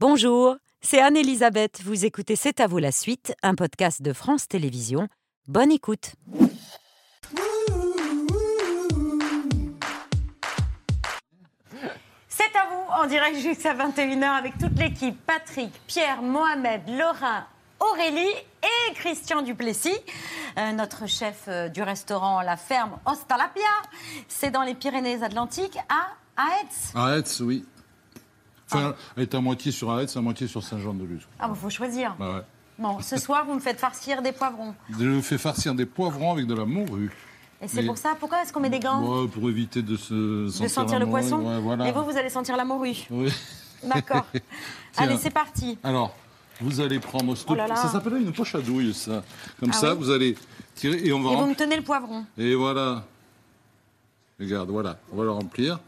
Bonjour, c'est Anne-Elisabeth. Vous écoutez C'est à vous la suite, un podcast de France Télévisions. Bonne écoute. C'est à vous en direct jusqu'à 21h avec toute l'équipe Patrick, Pierre, Mohamed, Laurent, Aurélie et Christian Duplessis, euh, notre chef euh, du restaurant La Ferme Ostalapia. C'est dans les Pyrénées-Atlantiques à Aetz. Aetz, oui. Enfin, elle est à moitié sur Aetz, à moitié sur Saint-Jean-de-Luz. Ah, il faut choisir. Bah ouais. Bon, ce soir, vous me faites farcir des poivrons. Je fais farcir des poivrons avec de la morue. Et c'est pour ça, pourquoi est-ce qu'on met des gants Ouais, pour éviter de se De sentir, le morue, poisson ouais, voilà. Et vous, vous allez sentir la morue. Oui. D'accord. Allez, c'est parti. Alors, vous allez prendre... Oh là là. Ça s'appelle une poche à douille, ça. Comme Ah ça, oui vous allez tirer et on va Et vous me tenez le poivron. Et voilà. Regarde, voilà. On va le remplir.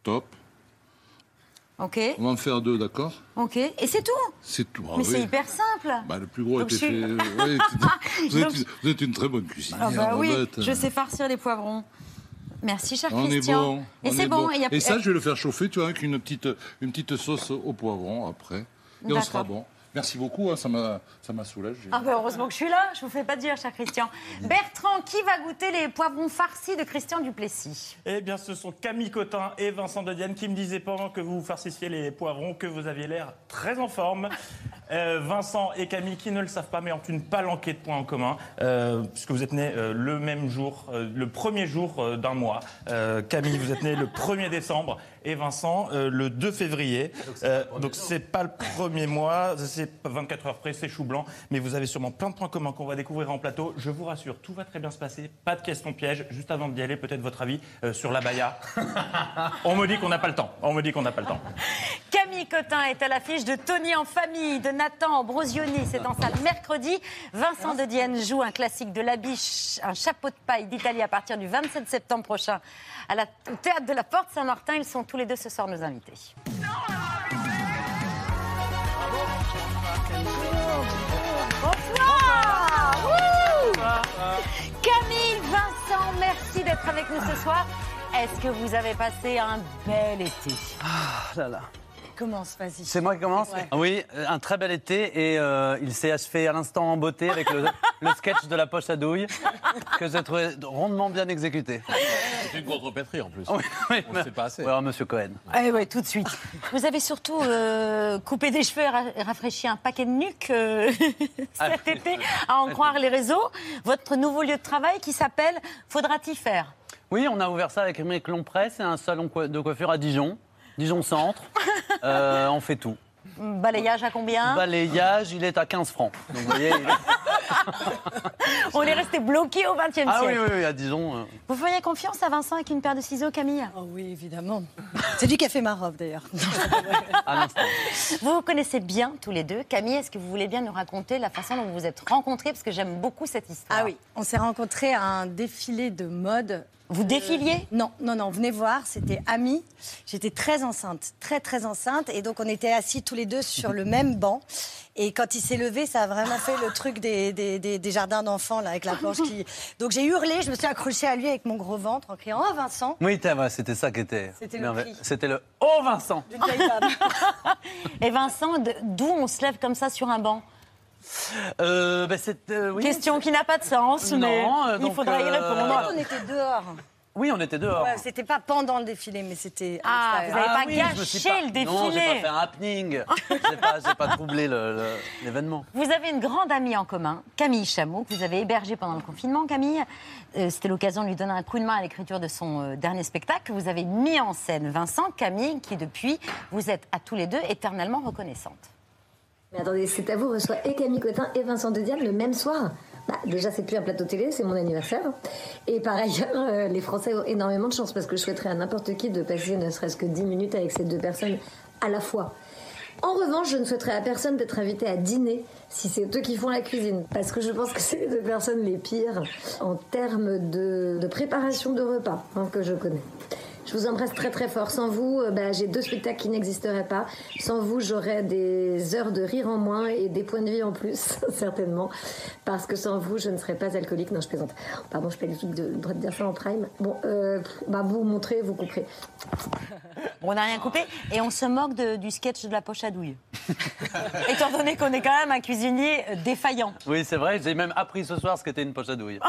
Stop. Ok, On va en faire deux, d'accord? Ok. Et c'est tout? C'est tout. Ah Mais oui. c'est hyper simple. Bah, le plus gros Donc était je fait. Vous, êtes, Donc- une- vous êtes une très bonne cuisinière. Ah bah oui, je sais farcir les poivrons. Merci, cher On est Christian. bon. Et c'est est bon. Et, a- ça, je vais le faire chauffer, tu vois, avec une petite, une petite sauce au poivron après. Et on sera bon. Merci beaucoup, hein, ça m'a ça m'a soulagé. Ah bah heureusement que je suis là, je vous fais pas dire, cher Christian. Bertrand, qui va goûter les poivrons farcis de Christian Duplessis? Eh bien, ce sont Camille Cotin et Vincent de Dienne qui me disaient pendant que vous farcissiez les poivrons que vous aviez l'air très en forme. Euh, Vincent et Camille, qui ne le savent pas, mais ont une palanquée de points en commun, euh, puisque vous êtes nés euh, le même jour, euh, le premier jour euh, d'un mois. Euh, Camille, vous êtes nés le 1er décembre et Vincent euh, le 2 février. Euh, Donc, c'est pas le premier mois, c'est pas 24 heures près, c'est chou blanc, mais vous avez sûrement plein de points communs qu'on va découvrir en plateau. Je vous rassure, tout va très bien se passer, pas de questions pièges. Juste avant d'y aller, peut-être votre avis euh, sur la baya. On me dit qu'on n'a pas le temps. On me dit qu'on n'a pas le temps. Camille Cotin est à l'affiche de Tony en famille, de Nathan Ambrosioni, c'est en salle mercredi. Vincent de Dienne joue un classique de la biche, un chapeau de paille d'Italie à partir du 27 septembre prochain à la, au théâtre de la Porte Saint-Martin. Ils sont tous les deux ce soir nos invités. Camille, Vincent, merci d'être avec nous ce soir. Est-ce que vous avez passé un bel été? Ah là là. Commence, vas-y. C'est moi qui commence Ouais. Oui, un très bel été et euh, il s'est achevé à l'instant en beauté avec le, le sketch de la poche à douille que j'ai trouvé rondement bien exécuté. C'est une contrepétrie en plus. Oui, oui, On ne sait pas assez. Alors, monsieur Cohen. Eh ouais, tout de suite. Vous avez surtout euh, coupé des cheveux et ra- et rafraîchi un paquet de nuques euh, cet été, à en croire les réseaux. Votre nouveau lieu de travail qui s'appelle Faudra-t-il faire? Oui, on a ouvert ça avec Émeric Lompré, c'est un salon de coiffure à Dijon, Dijon Centre. Euh, on fait tout. Balayage à combien? Balayage, il est à 15 francs. Donc, vous voyez, il est- On est resté bloqué au XXe Ah oui, siècle. oui, oui, à Dijon. euh, Vous feriez confiance à Vincent avec une paire de ciseaux, Camille? Oh oui, évidemment. C'est lui qui a fait ma robe d'ailleurs. Vous vous connaissez bien tous les deux. Camille, est-ce que vous voulez bien nous raconter la façon dont vous vous êtes rencontrés? Parce que j'aime beaucoup cette histoire. Ah oui, on s'est rencontrés à un défilé de mode. Vous défiliez Non, non, non, venez voir, c'était amis. J'étais très enceinte, très, très enceinte. Et donc, on était assis tous les deux sur le même banc. Et quand il s'est levé, ça a vraiment fait le truc des, des, des- des jardins d'enfants, là, avec la planche qui. Donc, j'ai hurlé, je me suis accrochée à lui avec mon gros ventre en criant Oh, Vincent Oui, c'était ça qui était. C'était le. C'était Oh Vincent. Et Vincent, de- d'où on se lève comme ça sur un banc? Euh, c'est, euh, oui, Question qui n'a pas de sens, Non, mais euh, il faudra y euh, répondre. on était dehors. Oui, on était dehors. Ouais, c'était pas pendant le défilé, mais c'était. Ah, vous avez pas oui, gâché pas- le Non, j'ai défilé. pas fait un happening. j'ai pas, j'ai pas troublé l'événement. Vous avez une grande amie en commun, Camille Chameau, que vous avez hébergée pendant le confinement. Camille, euh, c'était l'occasion de lui donner un coup de main à l'écriture de son euh, dernier spectacle que vous avez mis en scène. Vincent, Camille, qui depuis, vous êtes à tous les deux éternellement reconnaissante. Mais attendez, c'est à vous reçoit et Camille Cotin et Vincent De Dienne le même soir. Bah, déjà, c'est plus un plateau télé, c'est mon anniversaire. Et par ailleurs, euh, les Français ont énormément de chance parce que je souhaiterais à n'importe qui de passer ne serait-ce que 10 minutes avec ces deux personnes à la fois. En revanche, je ne souhaiterais à personne d'être invité à dîner si c'est eux qui font la cuisine. Parce que je pense que c'est les deux personnes les pires en termes de, de préparation de repas hein, que je connais. Je vous embrasse très très fort. Sans vous, euh, bah, j'ai deux spectacles qui n'existeraient pas. Sans vous, j'aurais des heures de rire en moins et des points de vie en plus, certainement. Parce que sans vous, je ne serais pas alcoolique. Non, je plaisante. Pardon, je tout de- dire ça en prime. Bon, euh, bah, vous montrez, vous couperez. On n'a rien coupé et on se moque de- du sketch de la poche à douille. Étant donné qu'on est quand même un cuisinier euh, défaillant. Oui, c'est vrai, j'ai même appris ce soir ce qu'était une poche à douille.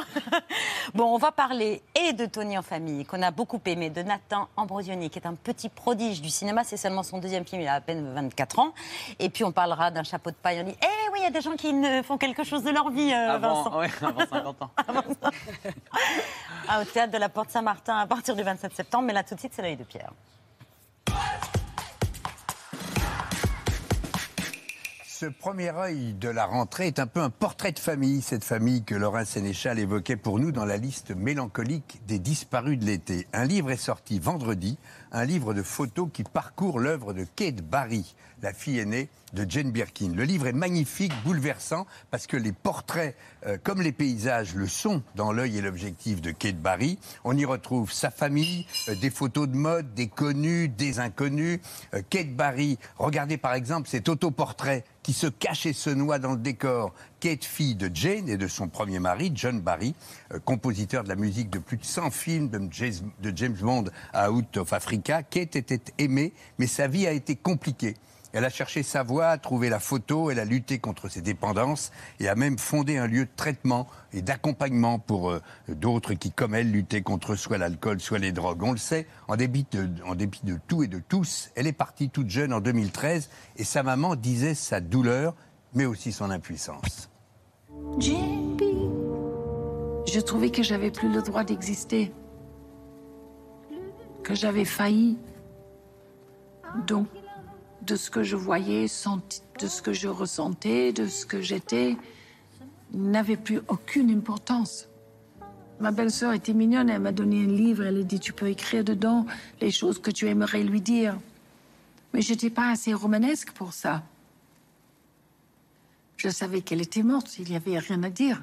Bon, on va parler et de Tony en famille, qu'on a beaucoup aimé, de Nathan Ambrosioni, qui est un petit prodige du cinéma. C'est seulement son deuxième film, il a à peine 24 ans. Et puis on parlera d'un chapeau de paille. On dit, eh oui, il y a des gens qui ne font quelque chose de leur vie, euh, Vincent. Avant, ouais, avant 50 ans. Ah, au théâtre de la Porte Saint-Martin à partir du 27 septembre. Mais là, tout de suite, c'est l'œil de Pierre. Ce premier œil de la rentrée est un peu un portrait de famille, cette famille que Laurent Sénéchal évoquait pour nous dans la liste mélancolique des disparus de l'été. Un livre est sorti vendredi, un livre de photos qui parcourt l'œuvre de Kate Barry, la fille aînée de Jane Birkin. Le livre est magnifique, bouleversant, parce que les portraits, euh, comme les paysages, le sont dans l'œil et l'objectif de Kate Barry. On y retrouve sa famille, euh, des photos de mode, des connus, des inconnus. Euh, Kate Barry, regardez par exemple cet autoportrait qui se cache et se noie dans le décor. Kate, fille de Jane et de son premier mari, John Barry, euh, compositeur de la musique de plus de 100 films de James, Bond à Out of Africa. Kate était aimée, mais sa vie a été compliquée. Elle a cherché sa voie, a trouvé la photo, elle a lutté contre ses dépendances et a même fondé un lieu de traitement et d'accompagnement pour euh, d'autres qui, comme elle, luttaient contre soit l'alcool, soit les drogues. On le sait, en dépit de tout et de tous, elle est partie toute jeune en 2013 et sa maman disait sa douleur, mais aussi son impuissance. Je trouvais que j'avais plus le droit d'exister, que j'avais failli. Donc, de ce que je voyais, de ce que je ressentais, de ce que j'étais, n'avait plus aucune importance. Ma belle-sœur était mignonne, elle m'a donné un livre, elle a dit tu peux écrire dedans les choses que tu aimerais lui dire. Mais j'étais pas assez romanesque pour ça. Je savais qu'elle était morte, il n'y avait rien à dire.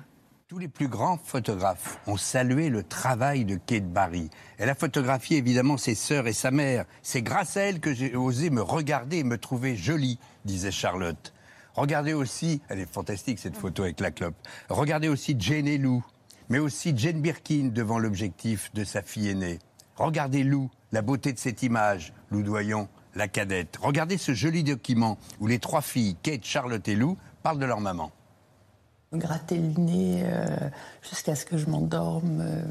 Tous les plus grands photographes ont salué le travail de Kate Barry. Elle a photographié évidemment ses sœurs et sa mère. C'est grâce à elle que j'ai osé me regarder et me trouver jolie, disait Charlotte. Regardez aussi, elle est fantastique cette photo avec la clope. Regardez aussi Jane et Lou, mais aussi Jane Birkin devant l'objectif de sa fille aînée. Regardez Lou, la beauté de cette image, Lou Doyon, la cadette. Regardez ce joli document où les trois filles, Kate, Charlotte et Lou, parlent de leur maman. me gratter le nez euh, jusqu'à ce que je m'endorme, euh,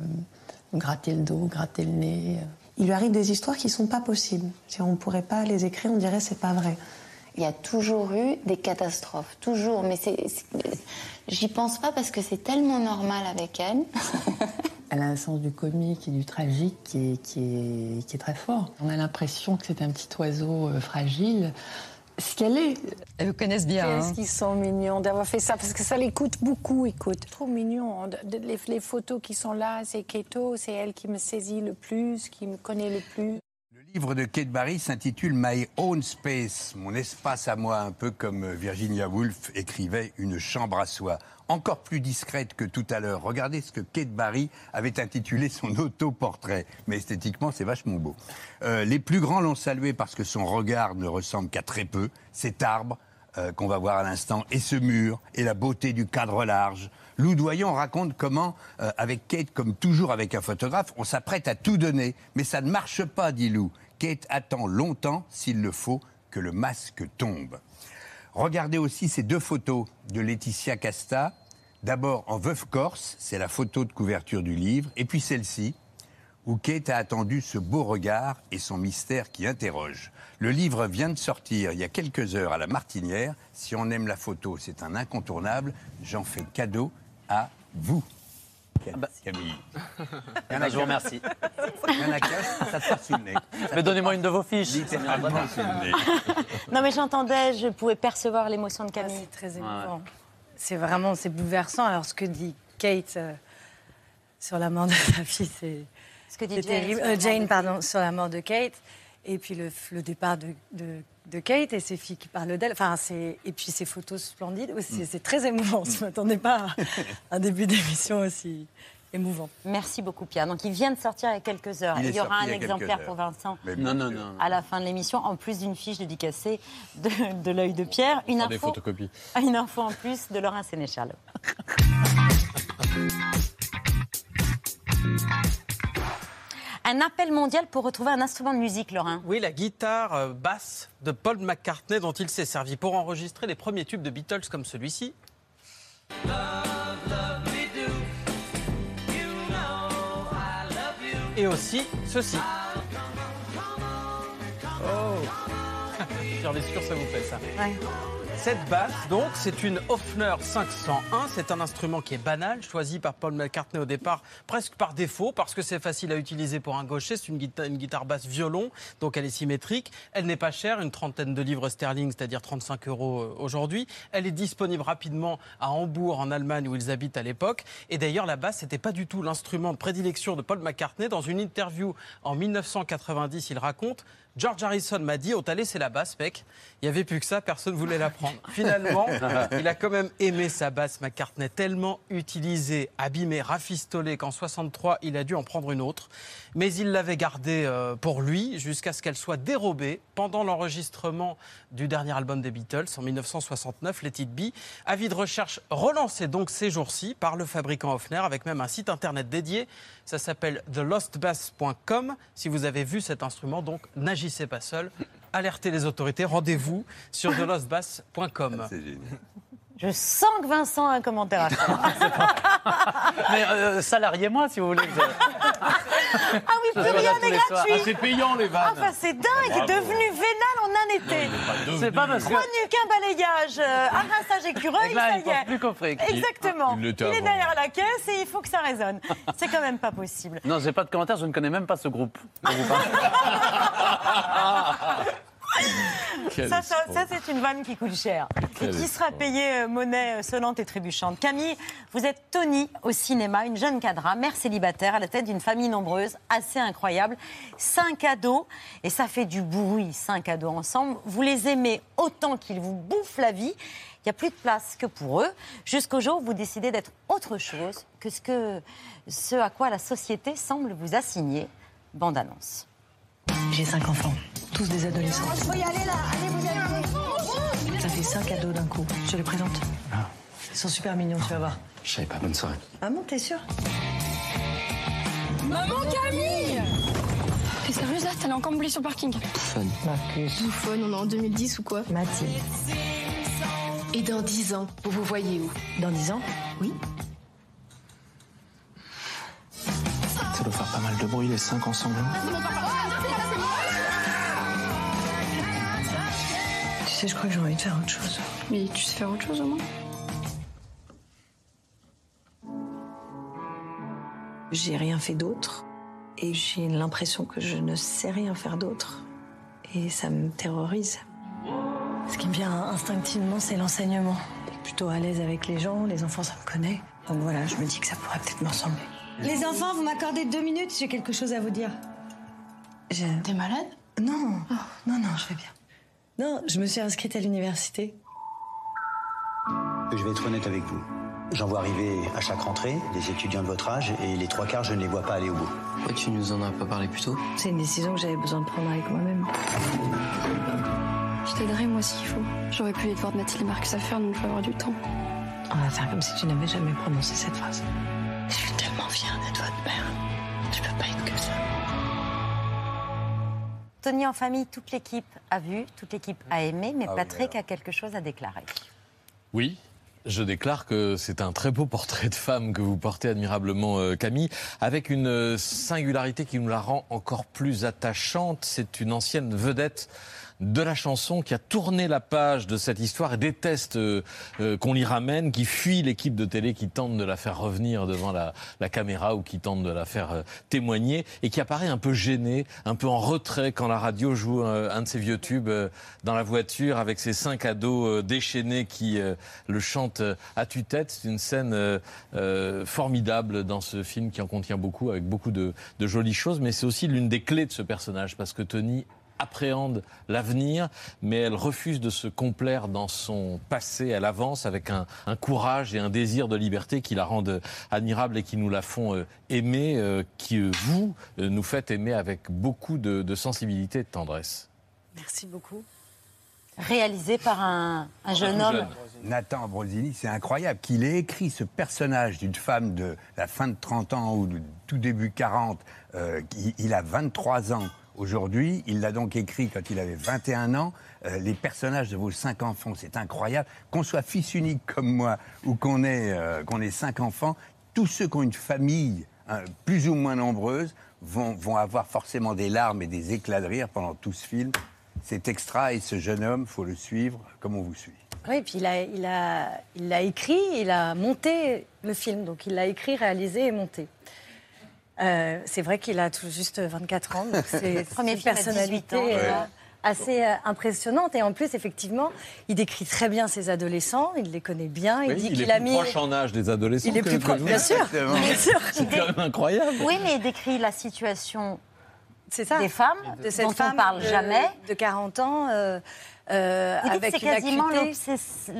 me gratter le dos, gratter le nez. Il lui arrive des histoires qui sont pas possibles. Si on ne pourrait pas les écrire, on dirait c'est pas vrai. Il y a toujours eu des catastrophes, toujours. Mais c'est, j'y pense pas parce que c'est tellement normal avec elle. Elle a un sens du comique et du tragique qui est, qui est, qui est très fort. On a l'impression que c'est un petit oiseau euh, fragile. Ce qu'elle est. Elles vous connaissent bien. hein. Qu'est-ce qu'ils sont mignons d'avoir fait ça, parce que ça les coûte beaucoup, écoute. Trop mignon. De- Les, les photos qui sont là, c'est Keto, c'est elle qui me saisit le plus, qui me connaît le plus. Le livre de Kate Barry s'intitule My Own Space, mon espace à moi, un peu comme Virginia Woolf écrivait Une chambre à soi. Encore plus discrète que tout à l'heure. Regardez ce que Kate Barry avait intitulé son autoportrait. Mais esthétiquement, c'est vachement beau. Euh, les plus grands l'ont salué parce que son regard ne ressemble qu'à très peu. Cet arbre, euh, qu'on va voir à l'instant, et ce mur, et la beauté du cadre large. Lou Doyon raconte comment, euh, avec Kate, comme toujours avec un photographe, on s'apprête à tout donner, mais ça ne marche pas, dit Lou. Kate attend longtemps, s'il le faut, que le masque tombe. Regardez aussi ces deux photos de Laetitia Casta. D'abord en veuve corse, c'est la photo de couverture du livre, et puis celle-ci, où Kate a attendu ce beau regard et son mystère qui interroge. Le livre vient de sortir il y a quelques heures à la Martinière. Si on aime la photo, c'est un incontournable. J'en fais cadeau à vous. Camille. Il y en a Ah, je vous remercie. Il y en a qu'un, ça te passe sur le nez. Mais donnez-moi une de vos fiches. Littéralement sur le nez. Non, mais j'entendais, je pouvais percevoir l'émotion de Camille. C'est très émouvant. C'est vraiment, c'est bouleversant. Alors, ce que dit Kate euh, sur la mort de sa fille, c'est Ce que dit Jane Euh, Jane, pardon, sur la mort de Kate. Et puis le, le départ de, de- de Kate et ses filles qui parlent d'elle. Enfin, c'est- et puis ces photos splendides. C'est c'est très émouvant. Je ne m'attendais pas à un début d'émission aussi émouvant. Merci beaucoup, Pierre. Donc, il vient de sortir il y a quelques heures. Il y aura un il y exemplaire pour Vincent Mais Non, non, non. à la fin de l'émission, en plus d'une fiche dédicacée de, de l'œil de Pierre. Une des info, photocopies. une info en plus de Laurent Sénéchal. un appel mondial pour retrouver un instrument de musique, Laurent. Oui, la guitare euh, basse de Paul McCartney dont il s'est servi pour enregistrer les premiers tubes de Beatles comme celui-ci. Et aussi ceci. Oh J'en ai sûr, ça vous fait ça. Cette basse, donc, c'est une Hofner 501. C'est un instrument qui est banal, choisi par Paul McCartney au départ, presque par défaut, parce que c'est facile à utiliser pour un gaucher. C'est une guitare, une guitare basse violon, donc elle est symétrique. Elle n'est pas chère, une trentaine de livres sterling, c'est-à-dire 35 euros euh, aujourd'hui. Elle est disponible rapidement à Hambourg, en Allemagne, où ils habitent à l'époque. Et d'ailleurs, la basse, n'était pas du tout l'instrument de prédilection de Paul McCartney. Dans une interview en 1990, il raconte George Harrison m'a dit, oh t'as laissé la basse, mec. Il n'y avait plus que ça, personne ne voulait la prendre. Finalement, il a quand même aimé sa basse McCartney, tellement utilisée, abîmée, rafistolée qu'en 63, il a dû en prendre une autre. Mais il l'avait gardée euh, pour lui jusqu'à ce qu'elle soit dérobée pendant l'enregistrement du dernier album des Beatles en 1969, Let It Be. Avis de recherche relancé donc ces jours-ci par le fabricant Hofner avec même un site internet dédié. Ça s'appelle thelostbass.com. Si vous avez vu cet instrument, donc n'agissez pas seul. Alertez les autorités. Rendez-vous sur thelostbass.com. C'est génial. Je sens que Vincent a un commentaire à faire. Mais euh, salariez-moi si vous voulez. ah oui, plus rien n'est gratuit. Ah, c'est payant les vannes. Enfin, c'est dingue, devenu vénal en un été. C'est pas parce que. Trois nuques, un balayage, euh, un rinçage écureuil, Et là, ça il y est. plus qu'au fric. Exactement. Il est derrière la caisse et il faut que ça résonne. C'est quand même pas possible. Non, j'ai pas de commentaire, je ne connais même pas ce groupe. Ça, ça, c'est une vanne qui coûte cher. Et qui sera payée euh, monnaie euh, sonnante et trébuchante. Camille, vous êtes Tony au cinéma, une jeune cadra, mère célibataire, à la tête d'une famille nombreuse, assez incroyable. Cinq ados, et ça fait du bruit, cinq ados ensemble. Vous les aimez autant qu'ils vous bouffent la vie. Il n'y a plus de place que pour eux, jusqu'au jour où vous décidez d'être autre chose que ce, que ce à quoi la société semble vous assigner. Bande annonce. J'ai cinq enfants, tous des adolescents. Faut y aller là, allez, vous y allez. Ça fait cinq ados d'un coup. Je les présente. Ils sont super mignons, tu vas voir. Je savais pas, bonne soirée. Maman, t'es sûre T'es sérieuse là? T'allais encore me sur le parking Fun. Marcus. Bouffonne, on est en 2010 ou quoi? Mathilde. Et dans 10 ans, vous vous voyez où? Dans dix ans? Oui. Ça doit faire pas mal de bruit les cinq ensemble. Tu sais, je crois que j'ai envie de faire autre chose. Mais tu sais faire autre chose au moins J'ai rien fait d'autre. Et j'ai l'impression que je ne sais rien faire d'autre. Et ça me terrorise. Ce qui me vient instinctivement, c'est l'enseignement. Je suis plutôt à l'aise avec les gens, les enfants, ça me connaît. Donc voilà, je me dis que ça pourrait peut-être me ressembler. Les enfants, vous m'accordez deux minutes, j'ai quelque chose à vous dire. Je- T'es malade? Non, non, non, je vais bien. Non, je me suis inscrite à l'université. Je vais être honnête avec vous. J'en vois arriver à chaque rentrée des étudiants de votre âge et les trois quarts, je ne les vois pas aller au bout. Pourquoi tu nous en as pas parlé plus tôt? C'est une décision que j'avais besoin de prendre avec moi-même. Je t'aiderai moi s'il faut. J'aurais pu aller voir Nathalie et Marcus à faire, donc je vais avoir du temps. On va faire comme si tu n'avais jamais prononcé cette phrase. Je suis tellement fière d'être votre père. Tu peux pas être que ça. Tony en famille, toute l'équipe a vu, toute l'équipe a aimé, mais Ah oui, Patrick a quelque chose à déclarer. Oui. Je déclare que c'est un très beau portrait de femme que vous portez admirablement, euh, Camille, avec une euh, singularité qui nous la rend encore plus attachante. C'est une ancienne vedette de la chanson qui a tourné la page de cette histoire et déteste euh, euh, qu'on l'y ramène, qui fuit l'équipe de télé qui tente de la faire revenir devant la, la caméra ou qui tente de la faire euh, témoigner et qui apparaît un peu gêné, un peu en retrait quand la radio joue euh, un de ses vieux tubes euh, dans la voiture avec ses cinq ados déchaînés qui le chantent à tue-tête. C'est une scène formidable dans ce film qui en contient beaucoup, avec beaucoup de, de jolies choses, mais c'est aussi l'une des clés de ce personnage parce que Tony appréhende l'avenir, mais elle refuse de se complaire dans son passé. Elle avance avec un, un courage et un désir de liberté qui la rendent admirable et qui nous la font euh, aimer, euh, qui euh, vous euh, nous faites aimer avec beaucoup de, de sensibilité et de tendresse. Merci beaucoup. Réalisé par un, un jeune homme. Nathan Ambrosini, c'est incroyable qu'il ait écrit ce personnage d'une femme de la fin de 30 ans ou du tout début 40. euh, qui- il a 23 ans aujourd'hui. Il l'a donc écrit quand il avait 21 ans. Euh, les personnages de vos cinq enfants, c'est incroyable. Qu'on soit fils unique comme moi ou qu'on ait, euh, ait cinq enfants, tous ceux qui ont une famille hein, plus ou moins nombreuse vont, vont avoir forcément des larmes et des éclats de rire pendant tout ce film. C'est extra et ce jeune homme, faut le suivre comme on vous suit. Oui, puis il a, il, a, il l'a écrit, il a monté le film. Donc il l'a écrit, réalisé et monté. Euh, c'est vrai qu'il a tout juste 24 ans, donc c'est une film à 18 personnalité ans, euh, ouais. assez euh, impressionnante. Et en plus, effectivement, il décrit très bien ses adolescents, il les connaît bien. Il Oui, dit il qu'il est a plus mis. proche en âge des adolescents. Il est que- plus proche, bien sûr, bien sûr. C'est quand même incroyable. Oui, mais il décrit la situation ça. des femmes de cette dont femme on parle de, jamais. de 40 ans. euh, euh, avec c'est quasiment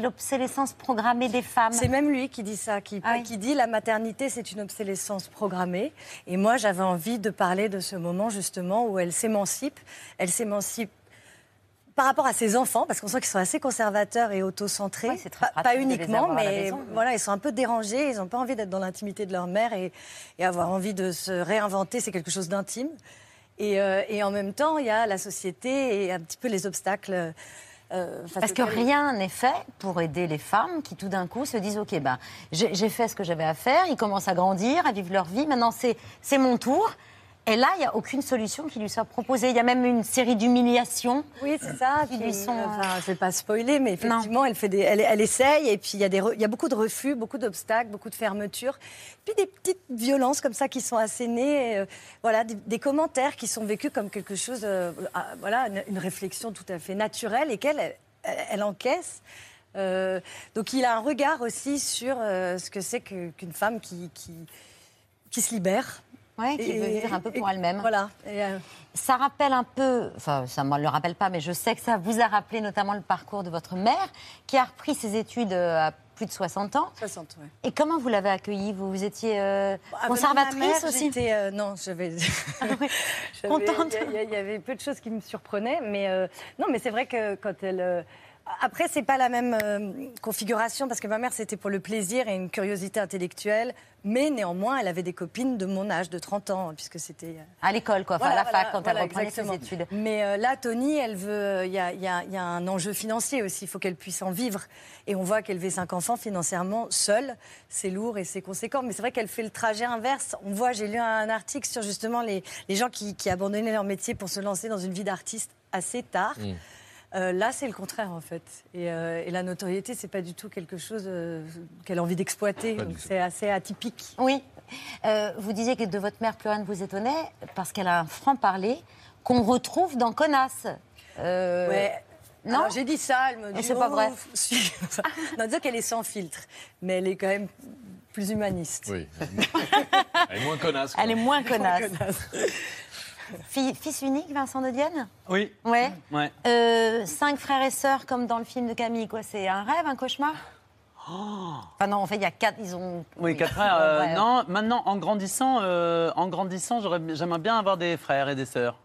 l'obsolescence programmée des femmes. C'est même lui qui dit ça, qui, Ah oui. qui dit la maternité c'est une obsolescence programmée. Et moi j'avais envie de parler de ce moment justement où elle s'émancipe. Elle s'émancipe par rapport à ses enfants, parce qu'on sent qu'ils sont assez conservateurs et autocentrés. Ouais, pas, pas uniquement, mais maison. voilà, ils sont un peu dérangés, ils n'ont pas envie d'être dans l'intimité de leur mère et, et avoir envie de se réinventer, c'est quelque chose d'intime. Et, euh, et en même temps, il y a la société et un petit peu les obstacles. euh, Parce que rien n'est fait pour aider les femmes qui tout d'un coup se disent ok ben j'ai j'ai fait ce que j'avais à faire, ils commencent à grandir, à vivre leur vie, maintenant c'est mon tour. Et là, il n'y a aucune solution qui lui soit proposée. Il y a même une série d'humiliations. Oui, c'est ça. Qui Puis, lui sont, euh, euh, enfin, je vais pas spoiler, mais effectivement, elle, fait des, elle, elle essaye, et puis il y, a des re- il y a beaucoup de refus, beaucoup d'obstacles, beaucoup de fermetures, puis des petites violences comme ça qui sont assénées, et, euh, voilà, des, des commentaires qui sont vécus comme quelque chose, euh, ah, voilà, une, une réflexion tout à fait naturelle et qu'elle, elle, encaisse. Euh, donc il a un regard aussi sur ce que c'est qu'une femme qui, qui, qui se libère. Ouais, qui veut vivre un peu pour elle-même. Voilà. Et, euh, Ça rappelle un peu, enfin ça ne me le rappelle pas, mais je sais que ça vous a rappelé notamment le parcours de votre mère, qui a repris ses études euh, à plus de 60 ans. 60, ouais. Et comment vous l'avez accueillie Vous, vous étiez euh, Ah, conservatrice ma mère, aussi? euh, Non, j'avais. j'avais- Contente. Il y, y avait peu de choses qui me surprenaient, mais non, mais c'est vrai que quand elle. Après, c'est pas la même euh, configuration parce que ma mère c'était pour le plaisir et une curiosité intellectuelle, mais néanmoins elle avait des copines de mon âge, de 30 ans, puisque c'était. euh, À l'école, quoi, enfin, voilà, à la fac, quand voilà, elle reprenait exactement. ses études. Mais euh, là, Tony, elle veut. Il y a, il y a- il y a un enjeu financier aussi. Il faut qu'elle puisse en vivre. Et on voit qu'élever cinq enfants financièrement seule, c'est lourd et c'est conséquent. Mais c'est vrai qu'elle fait le trajet inverse. On voit, j'ai lu un article sur justement les, les gens qui, qui abandonnaient leur métier pour se lancer dans une vie d'artiste assez tard. Mm. Euh, là, c'est le contraire en fait. Et, euh, et la notoriété, c'est pas du tout quelque chose euh, qu'elle a envie d'exploiter. Donc c'est assez atypique. Oui. Euh, vous disiez que de votre mère, plus rien ne vous étonnait, parce qu'elle a un franc-parler qu'on retrouve dans Connasse. Euh, Ouais. Non j'ai dit ça, elle me dit. Et c'est pas vrai. si. non, disons qu'elle est sans filtre, mais elle est quand même plus humaniste. Oui. Elle est moins connasse. Elle est moins connasse. Fils unique, Vincent de Dienne? Oui. Ouais. Ouais. Euh, cinq frères et sœurs, comme dans le film de Camille, quoi. C'est un rêve, un cauchemar? Enfin, non, en fait, il y a quatre. Ils ont. Oui, quatre frères. euh, Ouais. Non, maintenant, en grandissant, euh, en grandissant, j'aimerais bien avoir des frères et des sœurs.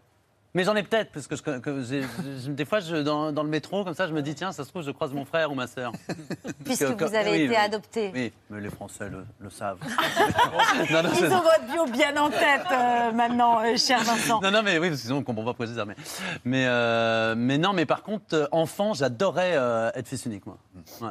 Mais j'en ai peut-être, parce que, je, que j'ai- je- des fois, je, dans, dans le métro, comme ça, je me dis, tiens, ça se trouve, je croise mon frère ou ma sœur. Puisque que- vous avez oui, été oui. adopté. Oui, mais les Français le, le savent. non, non, Ils ont votre bio bien en tête euh, maintenant, euh, cher Vincent. non, non, mais oui, parce que sinon on comprend pas pourquoi ça. Mais, mais, euh, mais non, mais par contre, euh, enfant, j'adorais euh, être fils unique, moi. Ouais.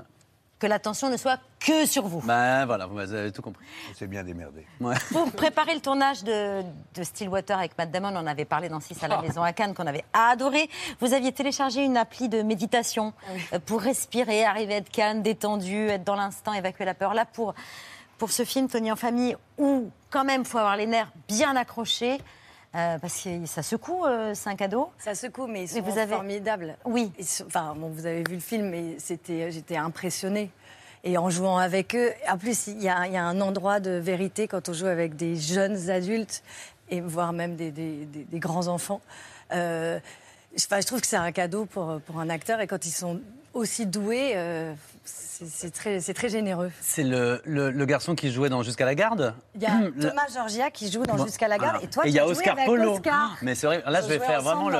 Que l'attention ne soit que sur vous. Ben voilà, vous avez tout compris. On s'est bien démerdé. Ouais. Pour préparer le tournage de, de Stillwater avec Matt Damon, on en avait parlé dans 6 à la maison à Cannes, qu'on avait adoré. Vous aviez téléchargé une appli de méditation euh, pour respirer, arriver à être calme, détendu, être dans l'instant, évacuer la peur. Là, pour, pour ce film, Tony en famille, où quand même, il faut avoir les nerfs bien accrochés, euh, parce que ça secoue, euh, c'est un cadeau. Ça secoue, mais ils sont Mais vous avez- formidables. Oui. Sont- Enfin, bon, vous avez vu le film, mais c'était, j'étais impressionnée. Et en jouant avec eux, en plus, il y, a, il y a un endroit de vérité quand on joue avec des jeunes adultes, et voire même des, des- des- des grands enfants. Euh, enfin, je trouve que c'est un cadeau pour, pour un acteur, et quand ils sont aussi doués, euh, c'est, très, très généreux. C'est le, le, le garçon qui jouait dans Jusqu'à la garde. Il y a Le- Thomas Georgia qui joue dans Bon, Jusqu'à la garde, voilà. et toi, il tu y a Oscar avec Polo. Oscar. Mais c'est vrai, là, je vais faire vraiment le.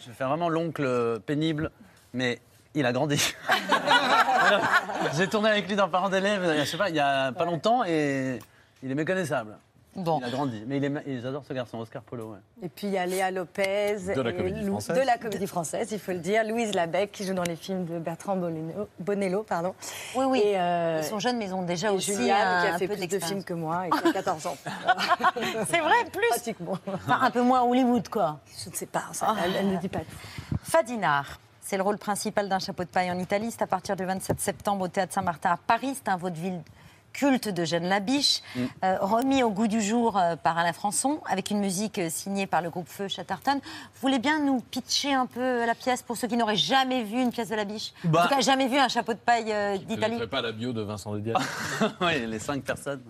Je vais faire vraiment l'oncle pénible. mais il a grandi. J'ai tourné avec lui dans Parents d'élèves, je sais pas, il y a pas longtemps et il est méconnaissable. Bon. Il a grandi, mais il est j'adore ce garçon, Oscar Polo. ouais. Et puis il y a Léa Lopez. De la et comédie Lou- française. De la comédie française, il faut le dire. Louise Labec, qui joue dans les films de Bertrand Bonello. Bonello pardon. Oui, oui. Et, euh, Ils sont jeunes, mais ils ont déjà et aussi Juliane, un, qui a un fait peu plus de films que moi et qui a 14 ans. C'est vrai, plus Pratiquement. Enfin, un peu moins Hollywood, quoi. Je ne sais pas, ça, elle, elle ne dit pas. Fadinar. C'est le rôle principal d'un chapeau de paille en Italie. C'est à partir du 27 septembre au Théâtre Saint-Martin à Paris. C'est un vaudeville culte de Jeanne Labiche, Mm. euh, remis au goût du jour euh, par Alain Françon, avec une musique euh, signée par le groupe Feu Chatterton. Vous voulez bien nous pitcher un peu la pièce pour ceux qui n'auraient jamais vu une pièce de Labiche? En Bah. tout cas, jamais vu un chapeau de paille euh, Je d'Italie ne pas la bio de Vincent de Diaz. oui, les cinq personnes.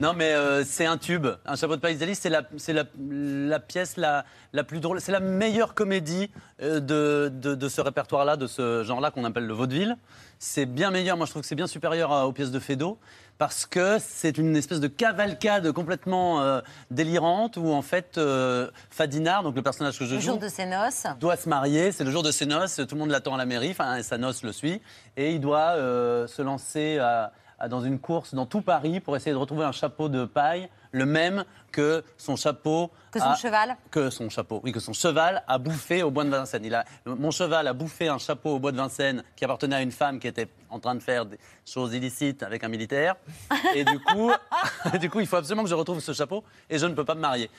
Non, mais euh, c'est un tube. Un chapeau de paille d'Italie, c'est la, c'est la, la pièce la, la plus drôle. C'est la meilleure comédie euh, de, de, de ce répertoire-là, de ce genre-là qu'on appelle le vaudeville. C'est bien meilleur. Moi, je trouve que c'est bien supérieur aux pièces de Feydeau. Parce que c'est une espèce de cavalcade complètement euh, délirante où, en fait, euh, Fadinard, donc le personnage que je Le joue, jour de ses noces. doit se marier, c'est le jour de ses noces, tout le monde l'attend à la mairie, enfin sa noce le suit, et il doit euh, se lancer à- à- dans une course dans tout Paris pour essayer de retrouver un chapeau de paille, le même que son chapeau. Que son a- cheval. Que son chapeau, oui, que son cheval a bouffé au bois de Vincennes. Il a, mon cheval a bouffé un chapeau au bois de Vincennes qui appartenait à une femme qui était en train de faire des choses illicites avec un militaire. Et du coup, du coup, il faut absolument que je retrouve ce chapeau et je ne peux pas me marier.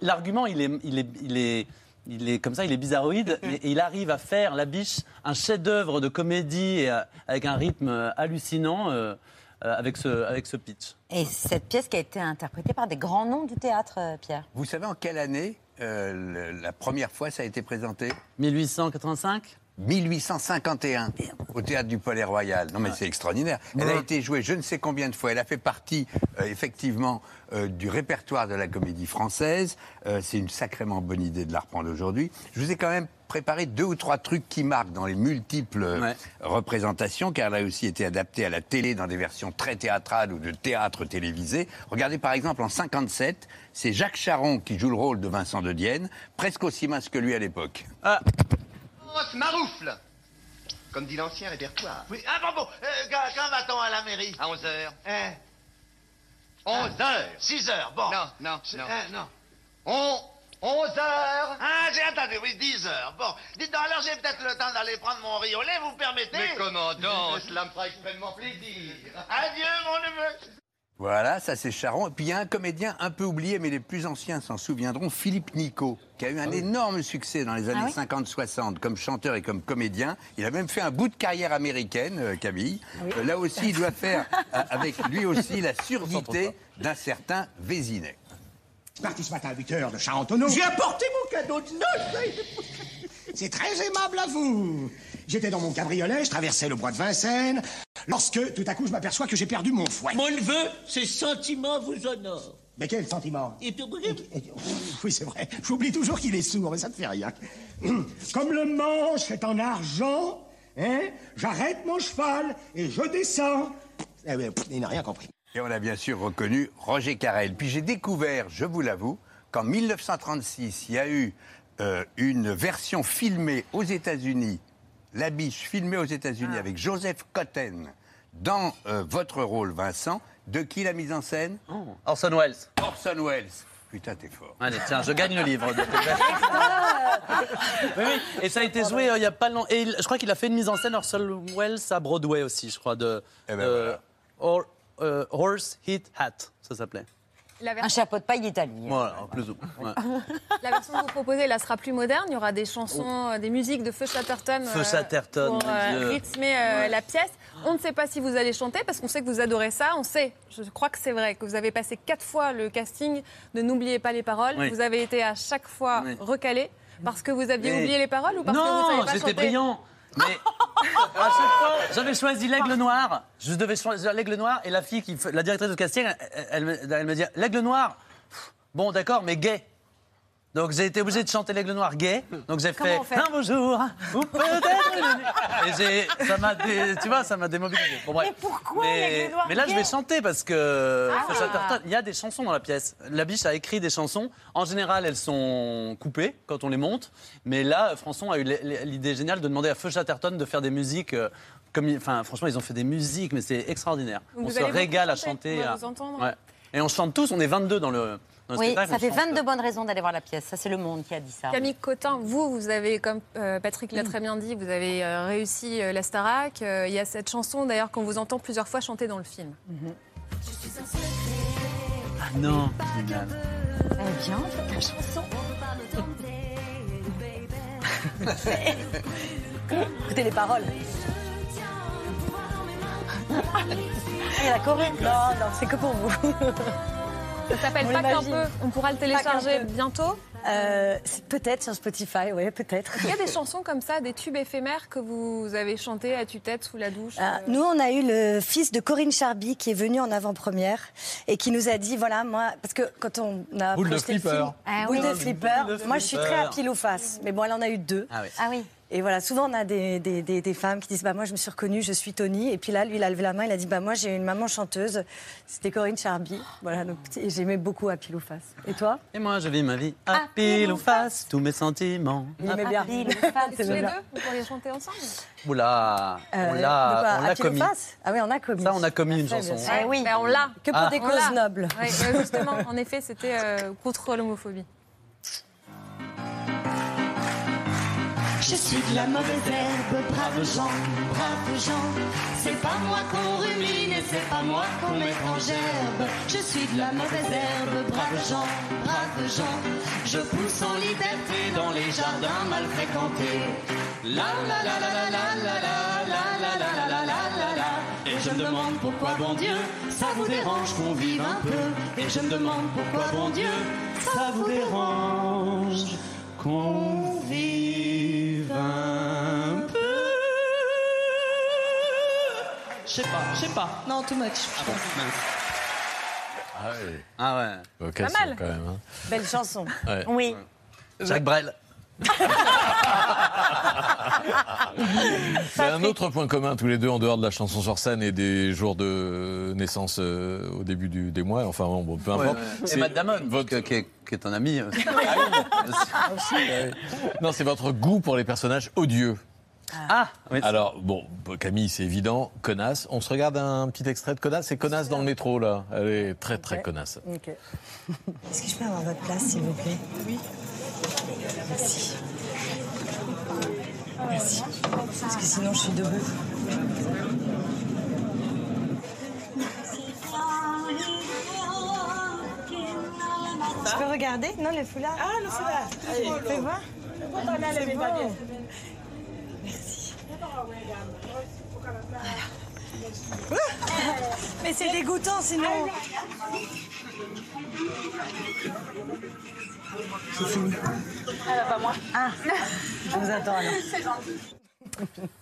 L'argument, il est, il est, il est, il est comme ça, il est bizarroïde, mais il arrive à faire la biche un chef-d'œuvre de comédie euh, avec un rythme hallucinant euh, avec ce, avec ce pitch. Et cette pièce qui a été interprétée par des grands noms du théâtre, euh, Pierre. Vous savez en quelle année euh, le- la première fois ça a été présenté? 1885 1851, au théâtre du Palais Royal. Non, mais c'est extraordinaire. Elle a été jouée je ne sais combien de fois. Elle a fait partie, euh, effectivement, euh, du répertoire de la comédie française. Euh, c'est une sacrément bonne idée de la reprendre aujourd'hui. Je vous ai quand même préparé deux ou trois trucs qui marquent dans les multiples représentations, car elle a aussi été adaptée à la télé dans des versions très théâtrales ou de théâtre télévisé. Regardez par exemple en 57, c'est Jacques Charon qui joue le rôle de Vincent de Dienne, presque aussi mince que lui à l'époque. Grosse maroufle Comme dit l'ancien répertoire. Oui, ah bon, bon, euh, quand, quand va-t-on à la mairie? À 11 heures. Hein? 11 heures 6 heures, bon. Non, non, non. hein, non. On, 11 heures Ah, j'ai entendu, oui, 10 heures. Bon, dites donc, alors j'ai peut-être le temps d'aller prendre mon riolet, vous permettez? Mais commandant, cela me fera extrêmement plaisir. Adieu, mon neveu. Voilà, ça c'est Charon. Et puis il y a un comédien un peu oublié, mais les plus anciens s'en souviendront, Philippe Nico, qui a eu un énorme succès dans les années oui 50-60 comme chanteur et comme comédien. Il a même fait un bout de carrière américaine, euh, Camille. Euh, là aussi, il doit faire euh, avec lui aussi la surdité d'un certain Vésinet. parti ce matin à 8 heures de Charentonneau. J'ai apporté mon cadeau de noces. C'est très aimable à vous. J'étais dans mon cabriolet, je traversais le bois de Vincennes, lorsque tout à coup je m'aperçois que j'ai perdu mon fouet. Mon neveu, ces sentiments vous honorent. Mais quel sentiment Et tout Oui, c'est vrai. J'oublie toujours qu'il est sourd, mais ça ne fait rien. Comme le manche est en argent, hein, j'arrête mon cheval et je descends. Eh il n'a rien compris. Et on a bien sûr reconnu Roger Carrel. Puis j'ai découvert, je vous l'avoue, qu'en 1936, il y a eu euh, une version filmée aux États-Unis, La Biche filmée aux États-Unis avec Joseph Cotten dans euh, votre rôle, Vincent. De qui la mise en scène? Orson Welles. Orson Welles. Putain, t'es fort. Allez, tiens, je gagne le livre. oui, oui. Et ça a été joué euh, il y a pas longtemps. Et il- je crois qu'il a fait une mise en scène Orson Welles à Broadway aussi, je crois, de, ben de Hor- euh, Horse Hit Hat, ça s'appelait. Un chapeau de paille d'Italie. Voilà, plus ou moins. ouais. La version que vous proposez, là, sera plus moderne. Il y aura des chansons, euh, des musiques de Feu Chatterton. Feu euh, Chatterton, Pour euh, rythmer euh, Ouais. la pièce. On ne sait pas si vous allez chanter parce qu'on sait que vous adorez ça. On sait, je crois que c'est vrai, que vous avez passé quatre fois le casting de N'oubliez pas les paroles. Oui. Vous avez été à chaque fois Oui. recalé parce que vous aviez Mais- oublié les paroles ou parce que vous Non, savez pas j'étais chanter brillant. Mais à chaque fois, j'avais choisi l'aigle noir. Je devais choisir l'aigle noir et la fille qui, la directrice de casting, elle, elle me- dit l'aigle noir. Bon, d'accord, mais gay. Donc j'ai été obligé de chanter l'aigle noir gay. Donc j'ai fait un bonjour ou peut-être. Et j'ai, ça m'a, dé- tu vois, ça m'a démobilisé. Bon, bref. Mais pourquoi mais, l'aigle noir mais là je vais chanter parce que Ah. Chatterton, il y a des chansons dans la pièce. La biche a écrit des chansons. En général, elles sont coupées quand on les monte. Mais là, Françon a eu l'idée géniale de demander à Feu Chatterton de faire des musiques. euh, Comme, enfin, franchement, ils ont fait des musiques, mais c'est extraordinaire. On vous se régale à chanter, chanter. on va à- vous entendre. Ouais. Et on chante tous, on est 22 dans le, Oui, ça fait chante, 22 bonnes raisons d'aller voir la pièce. Ça, c'est Le Monde qui a dit ça. Camille Cotin, vous, vous avez, comme euh, Patrick l'a très bien dit, vous avez euh, réussi euh, la Starac. Euh, Il y a cette chanson, d'ailleurs, qu'on vous entend plusieurs fois chanter dans le film. Ah non, génial. Eh bien, la chanson. Écoutez les paroles. Et la choré. Non, non, c'est que pour vous. Ça s'appelle Pas qu'un peu. On pourra le télécharger bientôt. Euh, peut-être sur Spotify, oui, peut-être. Il y a des chansons comme ça, des tubes éphémères que vous avez chantés à tue-tête sous la douche. Ah, euh, nous, on a eu le fils de Corinne Charby qui est venu en avant-première et qui nous a dit voilà, moi, parce que quand on a Boule de flipper. film, Ah boule de flipper, Boule de moi je suis très à pile ou face, mais bon, elle en a eu deux. Ah oui. Ah oui. Et voilà, souvent on a des, des, des- des femmes qui disent bah moi je me suis reconnue, je suis Tony. Et puis là, lui, il a levé la main, il a dit bah moi j'ai une maman chanteuse, c'était Corinne Charby. Voilà, donc et j'aimais beaucoup à pile ou face. Et toi? Et moi, je vis ma vie à pile ou face, tous mes sentiments. Il aimait bien. et tous les deux, vous pourriez chanter ensemble? Oula, Euh, on l'a, on à l'a pile ou commis. face? Ah oui, on a commis. Ça, on a commis une chanson. Eh oui. Ben, on l'a. Que pour Ah. des On causes nobles. Ouais, ouais, justement, en effet, c'était euh, contre l'homophobie. Je suis de la mauvaise herbe, brave gens, brave gens. C'est pas moi qu'on rumine et c'est pas moi qu'on met en gerbe. Je suis de la mauvaise herbe, brave gens, brave gens. Je pousse en liberté dans les jardins mal fréquentés. La la la la la la la la la la la la la la la. Et je me demande pourquoi bon Dieu, ça vous dérange qu'on vive un peu. Et je me demande pourquoi bon Dieu, ça vous dérange qu'on sais pas, je sais pas. Non, too much. Ah bon. Ah ouais. Ah ouais. Vocation, Pas mal. quand même. hein. Belle chanson. Ouais. Oui. Jacques Brel. C'est un autre point commun tous les deux en dehors de la chanson sur scène et des jours de naissance euh, au début du, des mois. Enfin bon, bon, peu importe. C'est Matt Damon, que- qui, est, qui est un ami. euh. Non, c'est votre goût pour les personnages odieux. Ah, oui. Alors, bon, Camille, c'est évident, connasse. On se regarde un petit extrait de connasse. C'est connasse dans le métro, là. Elle est très, très connasse. Ok. Est-ce que je peux avoir votre place, s'il vous plaît? Oui. Merci. Merci. Parce que sinon, je suis debout. Je peux regarder? Non, le foulard Ah, le foulard Allez, fais voir. C'est beau. Merci. Voilà. Mais c'est dégoûtant sinon. C'est fini. Ah, pas moi. Ah, je vous attends alors. C'est gentil.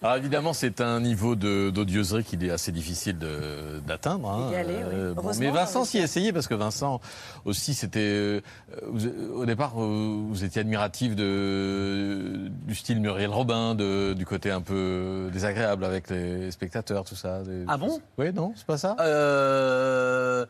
Alors évidemment, c'est un niveau de- d'odieuserie qu'il est assez difficile d'atteindre. hein. Oui. Euh, bon, mais Vincent s'y essayait parce que Vincent aussi, c'était euh, au départ, vous étiez admiratif de, du style Muriel Robin, de- du côté un peu désagréable avec les spectateurs, tout ça. des- Ah bon? Oui, non, c'est pas ça? Euh,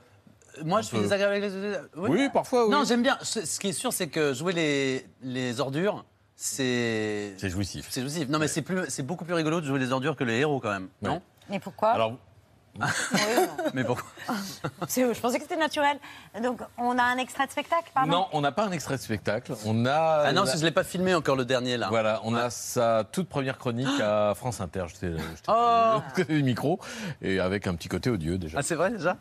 Moi, je suis désagréable avec les Oui, parfois, oui. Non, j'aime bien. Ce, ce qui est sûr, c'est que jouer les, les ordures, c'est. C'est jouissif. C'est jouissif. Non, mais c'est plus, c'est beaucoup plus rigolo de jouer les ordures que les héros, quand même. Non? Mais pourquoi? Alors. Mais pourquoi? C'est- Je pensais que c'était naturel. Donc, on a un extrait de spectacle, pardon? Non, on n'a pas un extrait de spectacle. On a. Ah non, je l'ai pas filmé encore le dernier là. Voilà, on a sa toute première chronique à France Inter. Je t'ai- Oh du micro et avec un petit côté odieux déjà. Ah, c'est vrai déjà?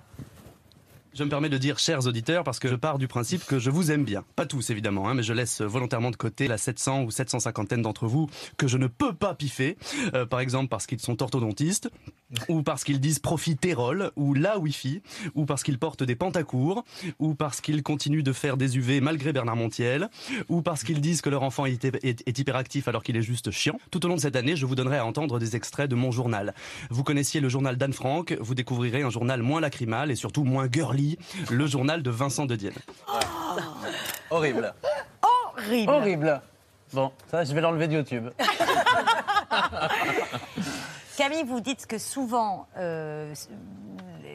Je me permets de dire chers auditeurs parce que je pars du principe que je vous aime bien. Pas tous évidemment, hein, mais je laisse volontairement de côté la 700 ou 750 d'entre vous que je ne peux pas piffer. Euh, par exemple parce qu'ils sont orthodontistes, ou parce qu'ils disent profiterol, ou la wifi, ou parce qu'ils portent des pantacours, ou parce qu'ils continuent de faire des UV malgré Bernard Montiel, ou parce qu'ils disent que leur enfant est, est- hyperactif alors qu'il est juste chiant. Tout au long de cette année, je vous donnerai à entendre des extraits de mon journal. Vous connaissiez le journal d'Anne Frank, vous découvrirez un journal moins lacrymal et surtout moins girly, le journal de Vincent de Dienne. Horrible. Oh, horrible. Horrible. Bon, ça, je vais l'enlever de YouTube. Camille, vous dites que souvent, euh,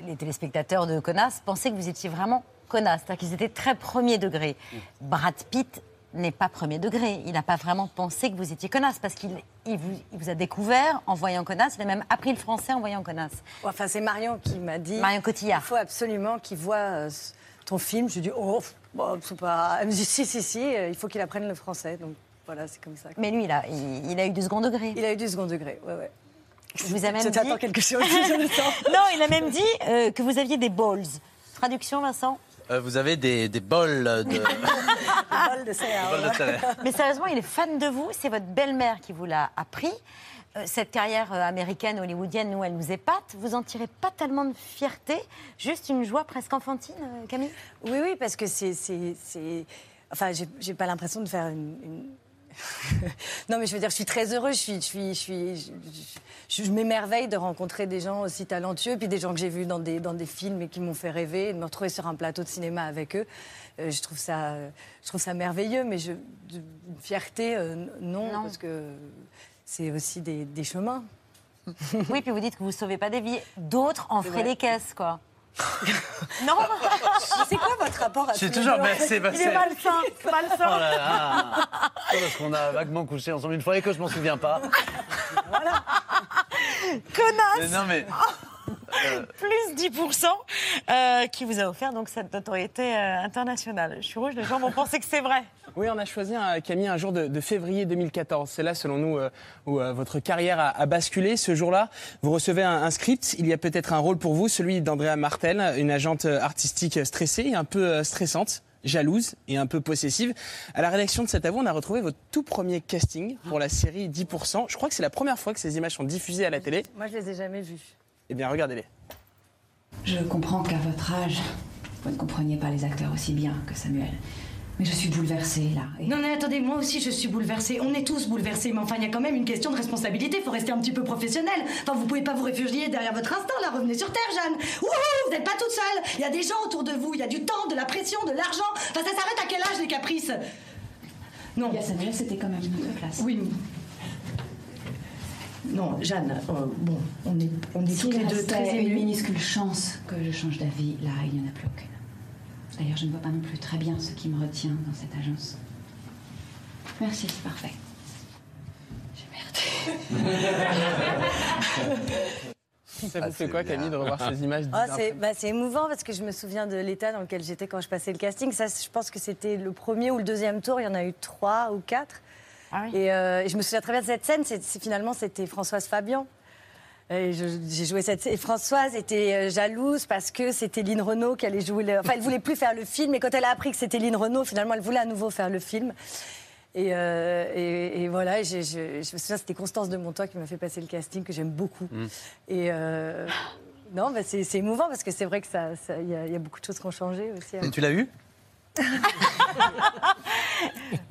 les téléspectateurs de Connasse pensaient que vous étiez vraiment connasse, c'est-à-dire qu'ils étaient très premier degré. Brad Pitt n'est pas premier degré. Il n'a pas vraiment pensé que vous étiez connasse parce qu'il il vous, il vous a découvert en voyant connasse. Il a même appris le français en voyant connasse. Enfin, c'est Marion qui m'a dit. Marion Cotillard. Il faut absolument qu'il voit euh, ton film. Je lui ai dit, oh, bon, c'est pas. Elle me dit, si, si, si, euh, il faut qu'il apprenne le français. Donc voilà, c'est comme ça. Mais lui, il a, il, il a eu du second degré. Il a eu du second degré, ouais, ouais. Il vous a même Je dit... quelque chose, je non, il a même dit euh, que vous aviez des balls. Traduction, Vincent? Euh, vous avez des, des bols de. Bol de céréales. Bol de céréales. Mais sérieusement, il est fan de vous. C'est votre belle-mère qui vous l'a appris. Euh, cette carrière euh, américaine, hollywoodienne, nous, elle nous épate. Vous en tirez pas tellement de fierté, juste une joie presque enfantine, Camille? Oui, oui, parce que c'est. c'est- c'est- Enfin, j'ai- j'ai pas l'impression de faire une. une- non, mais je veux dire, je suis très heureuse. Je, suis, je, suis, je, suis, je, je- je m'émerveille de rencontrer des gens aussi talentueux, puis des gens que j'ai vus dans des, dans des films et qui m'ont fait rêver, et de me retrouver sur un plateau de cinéma avec eux. Euh, je, trouve ça, je trouve ça merveilleux, mais je, une fierté, euh, non, Non. parce que c'est aussi des, des chemins. Oui, puis vous dites que vous sauvez pas des vies. D'autres en feraient des caisses, quoi. Non C'est quoi votre rapport à C'est toujours fait merci. Il est malsain, Oh malsain. là là. C'est parce qu'on a vaguement couché ensemble une fois et que je m'en souviens pas. Connasse Mais non mais. plus 10% euh, qui vous a offert donc cette notoriété euh, internationale. Je suis rouge, les gens vont penser que c'est vrai. Oui, on a choisi un, Camille un jour de, de février 2014. C'est là, selon nous, euh, où euh, votre carrière a, a basculé. Ce jour-là, vous recevez un, un script. Il y a peut-être un rôle pour vous, celui d'Andrea Martel, une agente artistique stressée et un peu euh, stressante jalouse et un peu possessive. À la rédaction de cet avou, on a retrouvé votre tout premier casting pour la série 10%. Je crois que c'est la première fois que ces images sont diffusées à la télé. Moi, je les ai jamais vus. Eh bien, regardez-les. Je comprends qu'à votre âge, vous ne compreniez pas les acteurs aussi bien que Samuel. Mais je suis bouleversée, là. Et- Non, mais attendez, moi aussi je suis bouleversée. On est tous bouleversés, mais enfin, il y a quand même une question de responsabilité. Il faut rester un petit peu professionnel. Enfin, vous pouvez pas vous réfugier derrière votre instinct, là. Revenez sur Terre, Jeanne. Wouhou, vous n'êtes pas toute seule. Il y a des gens autour de vous. Il y a du temps, de la pression, de l'argent. Enfin, ça s'arrête à quel âge, les caprices? Non. Il y a Samuel, c'était quand même notre place. Oui. Non, Jeanne, euh, bon, on est, on est toutes les deux très une émues. minuscule chance que je change d'avis, là, il n'y en a plus aucune. D'ailleurs, je ne vois pas non plus très bien ce qui me retient dans cette agence. Merci, c'est parfait. Ça vous fait quoi, Camille, de revoir ces images Ah, ans c'est bah, émouvant parce que je me souviens de l'état dans lequel j'étais quand je passais le casting. Ça, je pense que c'était le premier ou le deuxième tour. Il y en a eu trois ou quatre. Et, euh, et je me souviens très bien de cette scène. C'est, c'est- finalement, c'était Françoise Fabian. Et je- j'ai joué cette et Françoise était euh, jalouse parce que c'était Lynn Renault qui allait jouer. Le... Enfin, elle voulait plus faire le film. Et quand elle a appris que c'était Lynn Renault, finalement, elle voulait à nouveau faire le film. Et, euh, et- et voilà, et je, je me souviens, c'était Constance de Montois qui m'a fait passer le casting, que j'aime beaucoup. Et euh, non, bah, c'est c'est émouvant parce que c'est vrai que ça, il y, a- il y a beaucoup de choses qui ont changé aussi. Et tu l'as eu?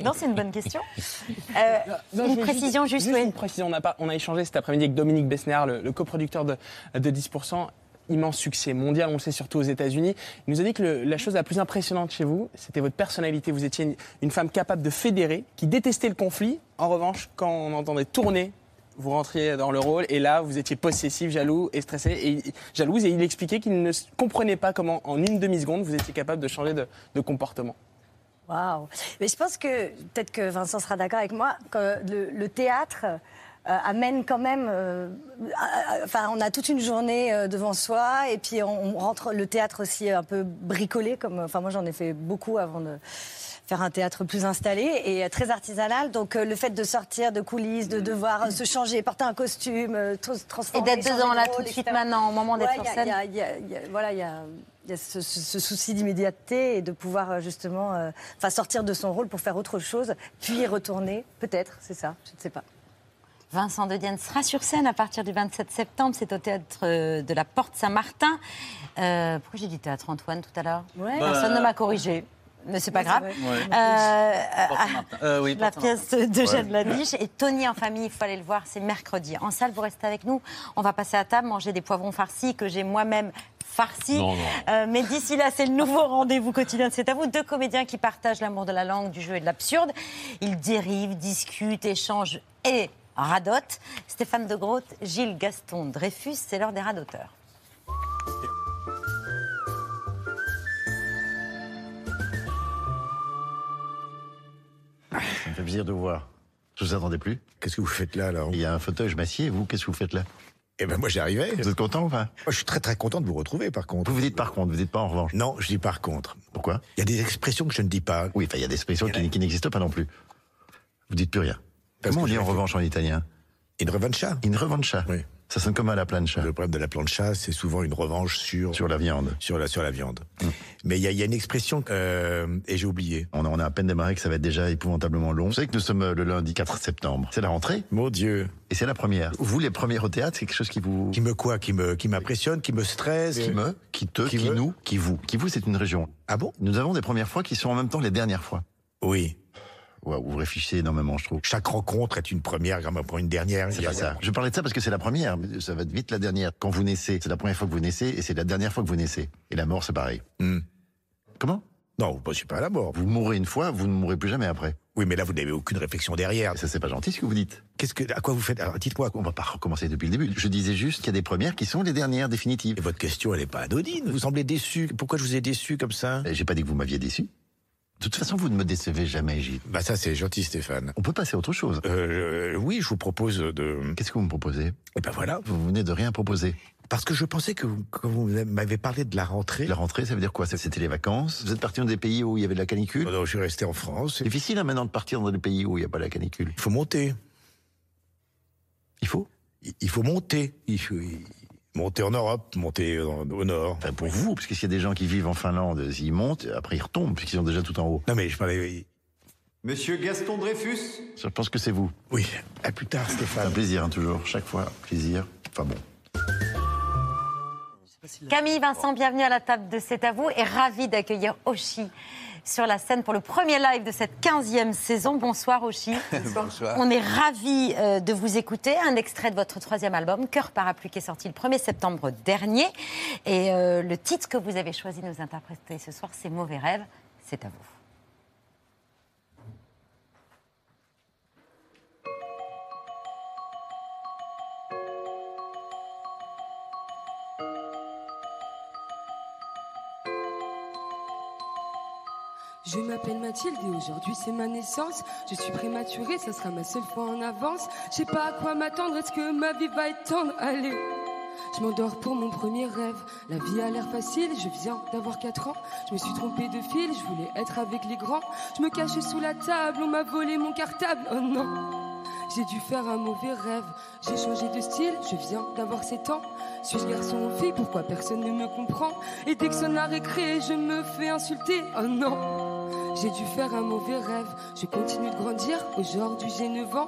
Non, c'est une bonne question. Euh, Non, une précision juste, oui. une précision. On a, pas- on a échangé cet après-midi avec Dominique Besnéard, le, le coproducteur de, de 10%. Immense succès mondial, on le sait surtout aux États-Unis. Il nous a dit que le- la chose la plus impressionnante chez vous, c'était votre personnalité. Vous étiez une, une femme capable de fédérer, qui détestait le conflit. En revanche, quand on entendait tourner, vous rentriez dans le rôle et là, vous étiez possessif, jaloux et stressé, et, jalouse. Et il expliquait qu'il ne comprenait pas comment, en une demi-seconde, vous étiez capable de changer de, comportement. Waouh Mais je pense que, peut-être que Vincent sera d'accord avec moi, que le, théâtre euh, amène quand même. euh, Enfin, on a toute une journée euh, devant soi, et puis on, on rentre le théâtre aussi un peu bricolé, comme. Enfin, moi j'en ai fait beaucoup avant de faire un théâtre plus installé et très artisanal. Donc euh, le fait de sortir de coulisses, de devoir euh, se changer, porter un costume, euh, trans- Et transformer. d'être dedans de là tout de suite maintenant, au moment d'être Ouais, sur scène. il y a- il y a- il y a- voilà, il y a, il y a ce, ce- ce souci d'immédiateté et de pouvoir justement euh, enfin, sortir de son rôle pour faire autre chose, puis y retourner. Peut-être, c'est ça, je ne sais pas. Vincent de Dienne sera sur scène à partir du 27 septembre. C'est au théâtre de la Porte Saint-Martin. Euh, pourquoi j'ai dit théâtre Antoine tout à l'heure? Ouais. Personne Bah, ne m'a corrigé. Mais c'est pas grave. Ouais. Euh, Porte Saint-Martin. Euh, oui, la pièce Saint-Martin. d'Eugène Ouais. Labiche et Tony en famille, il faut aller le voir, c'est mercredi. En salle, vous restez avec nous. On va passer à table, manger des poivrons farcis que j'ai moi-même farci. Non, non. Euh, mais d'ici là, c'est le nouveau rendez-vous quotidien de C'est à vous. Deux comédiens qui partagent l'amour de la langue, du jeu et de l'absurde. Ils dérivent, discutent, échangent et radotent. Stéphane de Groot, Gilles Gaston Dreyfus, c'est l'heure des radoteurs. Ça me fait plaisir de vous voir. Je vous attendais plus. Qu'est-ce que vous faites là, alors Il y a un fauteuil, je m'assieds. Vous, qu'est-ce que vous faites là? Eh ben moi j'y arrivais. Vous êtes content ou pas Moi, je suis très très content de vous retrouver par contre. Vous vous dites par contre, vous dites pas en revanche. Non, je dis par contre. Pourquoi? Il y a des expressions que je ne dis pas. Oui, enfin, il y a des expressions qui, qui n'existent pas non plus. Vous dites plus rien. Parce Comment on dit en fait. revanche en italien? Une revancha. Une revancha. Oui. Ça sonne comme à la plancha. Le problème de la plancha, c'est souvent une revanche sur Sur la viande. sur la sur la viande. Mais il y a, il y a une expression euh, et j'ai oublié. On a, on a à peine démarré que ça va être déjà épouvantablement long. Vous savez que nous sommes euh, le lundi 4 septembre. C'est la rentrée Mon Dieu. et c'est la première. Vous, les premiers au théâtre, c'est quelque chose qui vous... Qui me quoi? Qui me qui m'impressionne, qui me stresse? Qui me, qui te, qui, nous, qui vous. Qui vous, c'est une région. Ah bon? Nous avons des premières fois qui sont en même temps les dernières fois. Oui. Waouh, vous réfléchissez énormément, je trouve. Chaque rencontre est une première, pour une dernière. C'est pas ça. Je parlais de ça parce que c'est la première, mais ça va être vite la dernière. Quand vous naissez, c'est la première fois que vous naissez et c'est la dernière fois que vous naissez. Et la mort, c'est pareil. Hmm. Comment? Non, vous ne pensez pas à la mort. Vous mourrez une fois, vous ne mourrez plus jamais après. Oui, mais là, vous n'avez aucune réflexion derrière. Et ça, c'est pas gentil ce que vous dites. Qu'est-ce que, à quoi vous faites? Alors, dites-moi. On va pas recommencer depuis le début. Je disais juste qu'il y a des premières qui sont les dernières définitives. Et votre question, elle n'est pas anodine. Vous semblez déçu. Pourquoi je vous ai déçu comme ça? J'ai pas dit que vous m'aviez déçu. De toute façon, vous ne me décevez jamais, Gilles. Bah ça, c'est gentil, Stéphane. On peut passer à autre chose. Euh, oui, je vous propose de. Qu'est-ce que vous me proposez? Eh ben voilà. Vous venez de rien proposer. Parce que je pensais que vous, quand vous m'avez parlé de la rentrée. La rentrée, ça veut dire quoi? C'était les vacances? Vous êtes parti dans des pays où il y avait de la canicule? Non, non, je suis resté en France. C'est difficile hein, maintenant de partir dans des pays où il n'y a pas la canicule. Il faut monter. Il faut? Il, faut monter. Il faut monter en Europe, monter au nord. Enfin, pour vous, parce que s'il y a des gens qui vivent en Finlande, s'ils montent, après ils retombent, puisqu'ils sont déjà tout en haut. Non, mais je parlais. Monsieur Gaston Dreyfus Je pense que c'est vous. Oui. À plus tard, C'est un Stéphane. plaisir, hein, toujours. Chaque fois, plaisir. Enfin bon. Camille Vincent, bienvenue à la table de C'est à vous et ravi d'accueillir Oshi sur la scène pour le premier live de cette 15e saison. Bonsoir Oshi. Bonsoir. On est ravis euh, de vous écouter. Un extrait de votre troisième album, Cœur Parapluie, qui est sorti le 1er septembre dernier. Et euh, le titre que vous avez choisi de nous interpréter ce soir, c'est Mauvais rêve. C'est à vous. Je m'appelle Mathilde et aujourd'hui c'est ma naissance. Je suis prématurée, ça sera ma seule fois en avance. Je sais pas à quoi m'attendre, est-ce que ma vie va être tendre Allez, je m'endors pour mon premier rêve. La vie a l'air facile, je viens d'avoir 4 ans. Je me suis trompée de fil, je voulais être avec les grands. Je me cachais sous la table, on m'a volé mon cartable. Oh non, j'ai dû faire un mauvais rêve. J'ai changé de style, je viens d'avoir 7 ans. Suis-je garçon ou fille? Pourquoi personne ne me comprend? Et dès que son a récré, je me fais insulter. Oh non j'ai dû faire un mauvais rêve. Je continue de grandir. Aujourd'hui, j'ai 9 ans.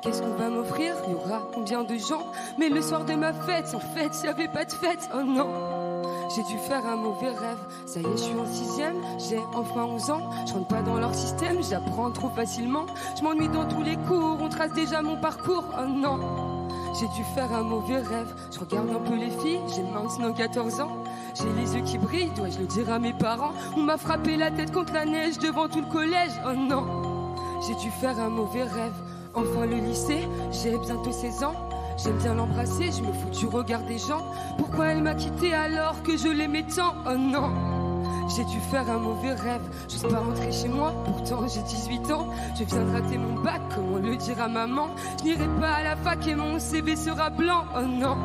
Qu'est-ce qu'on va m'offrir? Il y aura combien de gens? Mais le soir de ma fête, en fait, il n'y avait pas de fête. Oh non j'ai dû faire un mauvais rêve. Ça y est, je suis en sixième, j'ai enfin 11 ans. Je rentre pas dans leur système, j'apprends trop facilement. Je m'ennuie dans tous les cours, on trace déjà mon parcours. Oh non, j'ai dû faire un mauvais rêve. Je regarde un peu les filles, j'ai maintenant 14 ans. J'ai les yeux qui brillent, dois-je le dire à mes parents? On m'a frappé la tête contre la neige devant tout le collège. Oh non, j'ai dû faire un mauvais rêve. Enfin le lycée, j'ai bientôt 16 ans. J'aime bien l'embrasser, je me fous du regard des gens. Pourquoi elle m'a quitté alors que je l'aimais tant? Oh non. J'ai dû faire un mauvais rêve, j'ose pas rentrer chez moi, pourtant j'ai 18 ans. Je viens de rater mon bac, comment le dire à maman? Je n'irai pas à la fac et mon CV sera blanc, oh non.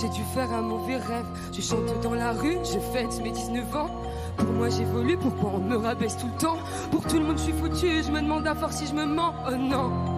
J'ai dû faire un mauvais rêve, je chante dans la rue, je fête mes 19 ans. Pour moi j'évolue, pourquoi on me rabaisse tout le temps? Pour tout le monde je suis foutu, je me demande à force si je me mens, oh non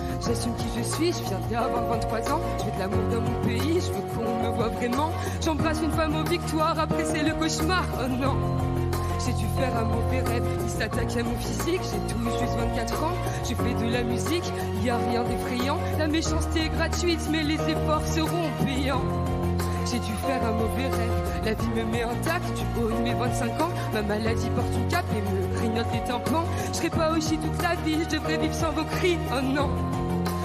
J'assume qui je suis, je viens d'avoir 23 ans, je veux de l'amour dans mon pays, je veux qu'on me voit vraiment. J'embrasse une femme aux victoires, après c'est le cauchemar, oh non. J'ai dû faire un mauvais rêve, il s'attaque à mon physique. J'ai tout juste 24 ans, je fais de la musique, y a rien d'effrayant. La méchanceté est gratuite, mais les efforts seront payants. J'ai dû faire un mauvais rêve, la vie me met intact du haut de mes 25 ans. Ma maladie porte une cape et me grignote les tympans. Je serai pas aussi toute la vie, je devrais vivre sans vos cris, oh non.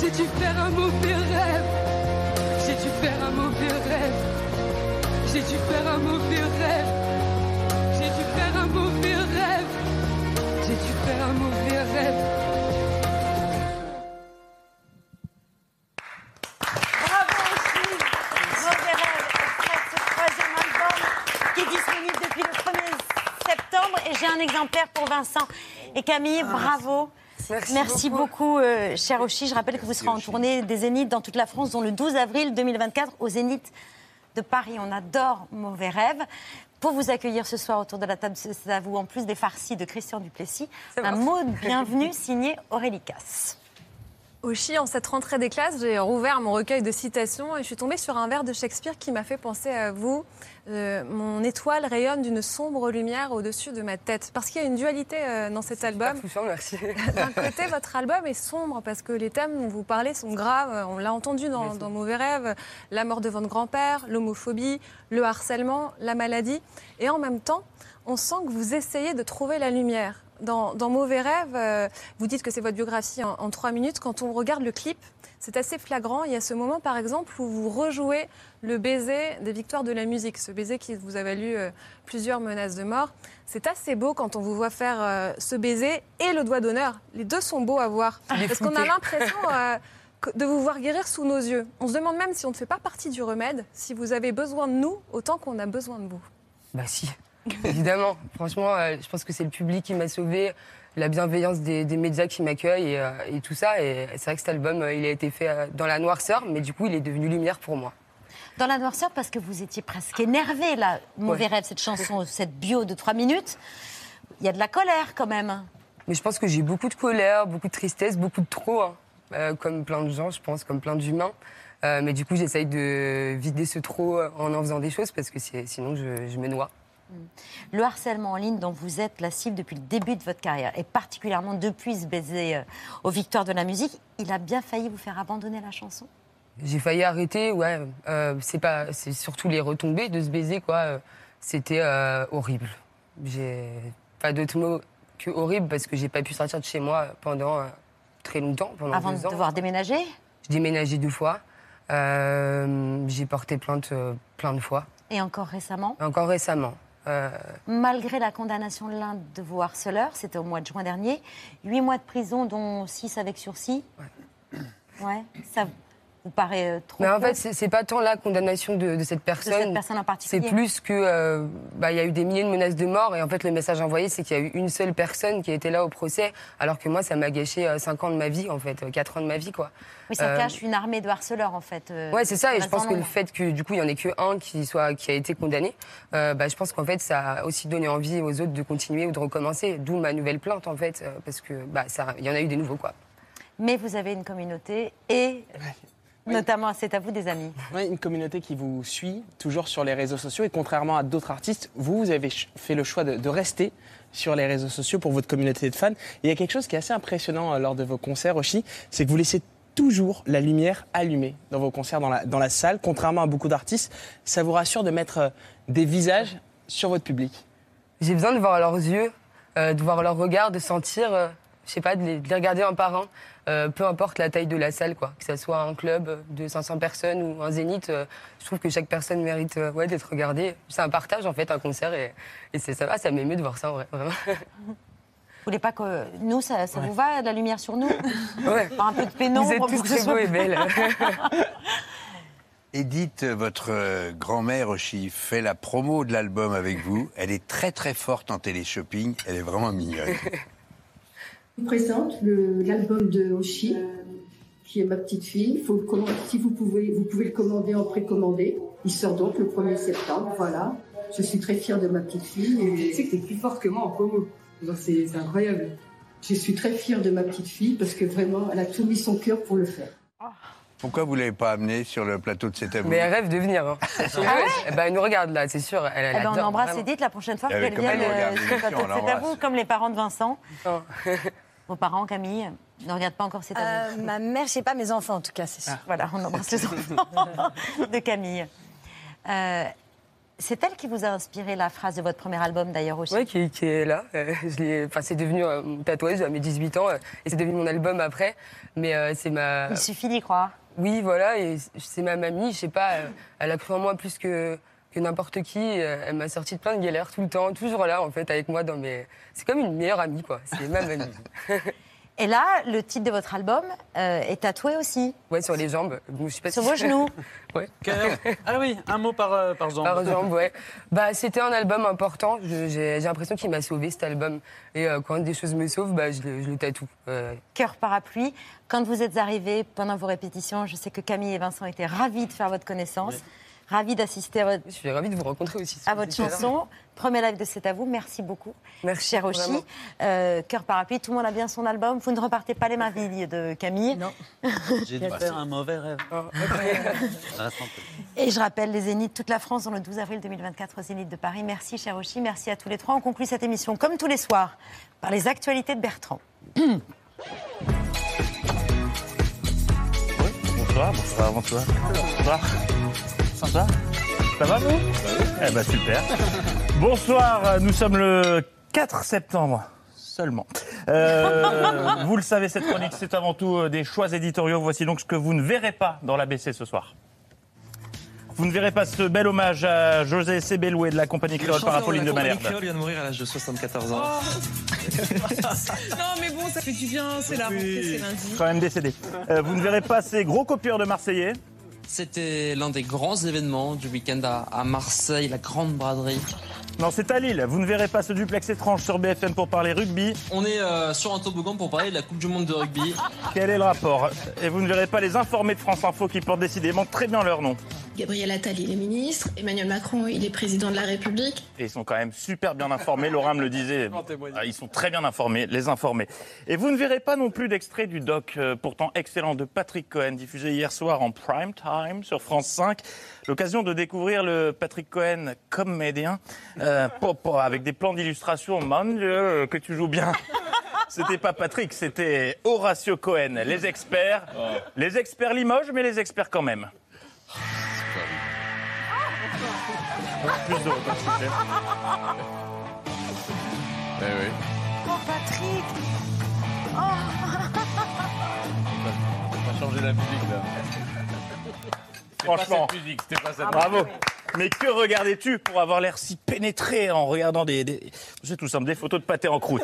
J'ai dû faire un mauvais rêve. J'ai dû faire un mauvais rêve. J'ai dû faire un mauvais rêve. J'ai dû faire un mauvais rêve. J'ai dû faire un mauvais rêve. Bravo Gilles Mauvais rêve, extrait ce troisième album qui est disponible depuis le 1er septembre. Et j'ai un exemplaire pour Vincent et Camille. Bravo. Merci beaucoup, euh, cher Oshi. Je rappelle que vous serez en tournée des Zéniths dans toute la France, dont le 12 avril 2024 au Zénith de Paris. On adore Mauvais Rêve. Pour vous accueillir ce soir autour de la table, c'est à vous, en plus des farcis de Christian Duplessis, un mot de bienvenue signé Aurélie Casse. Oshi, en cette rentrée des classes, j'ai rouvert mon recueil de citations et je suis tombée sur un vers de Shakespeare qui m'a fait penser à vous. Euh, mon étoile rayonne d'une sombre lumière au-dessus de ma tête. Parce qu'il y a une dualité euh, dans cet album. merci. D'un côté, votre album est sombre parce que les thèmes dont vous parlez sont graves. On l'a entendu dans, dans Mauvais Rêve, la mort de votre grand-père, l'homophobie, le harcèlement, la maladie. Et en même temps, on sent que vous essayez de trouver la lumière. Dans, dans Mauvais Rêve, euh, vous dites que c'est votre biographie en, en trois minutes. Quand on regarde le clip, c'est assez flagrant. Il y a ce moment, par exemple, où vous rejouez le baiser des victoires de la musique, ce baiser qui vous a valu euh, plusieurs menaces de mort. C'est assez beau quand on vous voit faire euh, ce baiser et le doigt d'honneur. Les deux sont beaux à voir. Parce qu'on a l'impression de vous voir guérir sous nos yeux? On se demande même si on ne fait pas partie du remède, si vous avez besoin de nous autant qu'on a besoin de vous. Bah si, évidemment. Franchement, euh, je pense que c'est le public qui m'a sauvé, la bienveillance des, des médias qui m'accueillent et, euh, et tout ça. Et c'est vrai que cet album, euh, il a été fait dans la noirceur, mais du coup, il est devenu lumière pour moi. Dans la noirceur, parce que vous étiez presque énervé, là, Mauvais Ouais. Rêve, cette chanson, cette bio de trois minutes. Il y a de la colère quand même. Mais je pense que j'ai beaucoup de colère, beaucoup de tristesse, beaucoup de trop, hein. Comme plein de gens, je pense, comme plein d'humains. Euh, mais du coup, j'essaye de vider ce trop en en faisant des choses parce que sinon, je, je me noie. Le harcèlement en ligne dont vous êtes la cible depuis le début de votre carrière, et particulièrement depuis ce baiser euh, aux victoires de la musique, il a bien failli vous faire abandonner la chanson? J'ai failli arrêter, ouais. Euh, c'est pas, c'est surtout les retombées de ce baiser, quoi. Euh, C'était euh, horrible. J'ai pas d'autres mots que horrible parce que j'ai pas pu sortir de chez moi pendant euh, très longtemps, pendant Avant deux de ans. devoir déménager? J'ai déménagé deux fois. J'ai porté plainte plein de fois. Et encore récemment? Encore récemment. Euh, Malgré la condamnation de l'un de vos harceleurs, c'était au mois de juin dernier, huit mois de prison, dont six avec sursis. Ouais. Ça vous paraît euh, trop Mais en fait, c'est pas tant la condamnation de, de cette personne. cette personne en particulier. C'est plus que euh, bah, il y a eu des milliers de menaces de mort et en fait le message envoyé c'est qu'il y a eu une seule personne qui a été là au procès alors que moi ça m'a gâché 5 ans de ma vie en fait, 4 ans de ma vie quoi. Oui, ça Euh, cache une armée de harceleurs, en fait. euh, Ouais, c'est ça. Et je pense en que le fait que du coup il y en ait que un qui soit qui a été condamné, euh, bah, je pense qu'en fait ça a aussi donné envie aux autres de continuer ou de recommencer. D'où ma nouvelle plainte en fait, euh, parce que bah ça, il y en a eu des nouveaux quoi. Mais vous avez une communauté et notamment, c'est à vous des amis. Oui, une communauté qui vous suit toujours sur les réseaux sociaux et contrairement à d'autres artistes, vous, vous avez fait le choix de, de rester sur les réseaux sociaux pour votre communauté de fans. Et il y a quelque chose qui est assez impressionnant euh, lors de vos concerts aussi, c'est que vous laissez toujours la lumière allumée dans vos concerts dans la, dans la salle, contrairement à beaucoup d'artistes. Ça vous rassure de mettre euh, des visages sur votre public J'ai besoin de voir leurs yeux, euh, de voir leur regard, de sentir, euh, je sais pas, de les, de les regarder un par un, euh, peu importe la taille de la salle, quoi. Que ça soit un club de 500 personnes ou un zénith, euh, je trouve que chaque personne mérite euh, ouais, d'être regardée. C'est un partage, en fait, un concert, et, et c'est ça, va, ça m'émeut de voir ça, en vrai, vraiment. Vous voulez pas que nous, ça, ça vous va, de la lumière sur nous? Ouais. Un peu de pénombre Vous êtes tous très beaux et belles. Edith, votre grand-mère Oshi fait la promo de l'album avec vous. Elle est très très forte en télé-shopping. Elle est vraiment mignonne. Je vous présente l'album de Oshi, qui est ma petite fille. Faut le commander- si vous pouvez, vous pouvez le commander en précommandé. Il sort donc le 1er septembre. Voilà. Je suis très fière de ma petite fille. Et... Tu sais que t'es plus forte que moi en promo. C'est incroyable. Je suis très fière de ma petite fille parce que vraiment, elle a tout mis son cœur pour le faire. Pourquoi vous l'avez pas amenée sur le plateau de cet amour Mais elle rêve de venir. Hein. Veux, eh ben, elle nous regarde là, c'est sûr. Elle, elle Eh ben, on embrasse vraiment. Edith la prochaine fois qu'elle vienne euh, sur le plateau. C'est à l'embrasse. vous, comme les parents de Vincent. Vos parents, Camille, ne regardent pas encore cet Euh, amour. ma mère, je sais pas, mes enfants en tout cas, c'est sûr. Voilà, on embrasse les enfants de Camille. Euh, c'est elle qui vous a inspiré la phrase de votre premier album d'ailleurs aussi? Ouais, qui, qui est là. Euh, je l'ai- enfin, c'est devenu euh, mon tatouage à mes 18 ans euh, et c'est devenu mon album après. Mais euh, c'est ma. Il suffit d'y croire. Oui, voilà, et c'est ma mamie, je sais pas, euh, elle a cru en moi plus que, que n'importe qui. euh, Elle m'a sorti de plein de galères tout le temps, toujours là en fait, avec moi dans mes. C'est comme une meilleure amie, quoi. C'est ma mamie. Et là, le titre de votre album euh, est tatoué aussi. Ouais, sur les jambes. Je sais pas Sur si- vos genoux. ouais. Ah oui, un mot par, euh, par jambe. Par jambe, ouais. Bah, c'était un album important. J'ai l'impression qu'il m'a sauvé cet album. Et euh, quand des choses me sauvent, bah, je, le- je le tatoue. Euh, Cœur parapluie. Quand vous êtes arrivés pendant vos répétitions, je sais que Camille et Vincent étaient ravis de faire votre connaissance, ravis d'assister à votre, je suis ravie de vous rencontrer aussi. à votre chanson. Premier live de C'est à vous. Merci beaucoup, Merci, cher Oshi. Euh, Cœur parapluie, tout le monde a bien son album. Vous ne repartez pas les mains vides de Camille. Non. J'ai dû faire un mauvais rêve. Oh. Et je rappelle les Zéniths, toute la France, dans le 12 avril 2024 au Zénith de Paris. Merci, cher Oshi. Merci à tous les trois. On conclut cette émission, comme tous les soirs, par les actualités de Bertrand. Bonsoir, bonsoir, bonsoir. Bonsoir. Sympa Ça va vous? Eh ben super. Bonsoir, nous sommes le 4 septembre seulement. Euh, vous le savez, cette chronique, c'est avant tout euh, des choix éditoriaux. Voici donc ce que vous ne verrez pas dans l'ABC ce soir. Vous ne verrez pas ce bel hommage à José Sebeloué de la compagnie créole par Apolline de Malherbe. créole vient de mourir à l'âge de 74 ans. non, mais bon, ça fait du bien, c'est la rentrée, c'est lundi. Quand même décédé. Euh, vous ne verrez pas ces gros copieurs de Marseillais. C'était l'un des grands événements du week-end à, Marseille, la grande braderie. Non, c'est à Lille. Vous ne verrez pas ce duplex étrange sur BFM pour parler rugby. On est euh, sur un toboggan pour parler de la Coupe du Monde de rugby. Quel est le rapport? Et vous ne verrez pas les informés de France Info qui portent décidément très bien leur nom. Gabriel Attal, il est ministre. Emmanuel Macron, il est président de la République. Et ils sont quand même super bien informés. Laura me le disait. Ah, Ils sont très bien informés, les informés. Et vous ne verrez pas non plus d'extrait du doc euh, pourtant excellent de Patrick Cohen, diffusé hier soir en prime time sur France 5. L'occasion de découvrir le Patrick Cohen comédien, euh, avec des plans d'illustration. Mon Dieu, que tu joues bien. C'était pas Patrick, c'était Horatio Cohen. Les experts, les experts Limoges, mais les experts quand même. Plus de. Eh oui. Oh, Patrick On va changer la musique là. Franchement. Pas cette musique, c'était pas cette Bravo. musique. Mais que regardais-tu pour avoir l'air si pénétré en regardant des, des- c'est tout simple, des photos de pâté en croûte.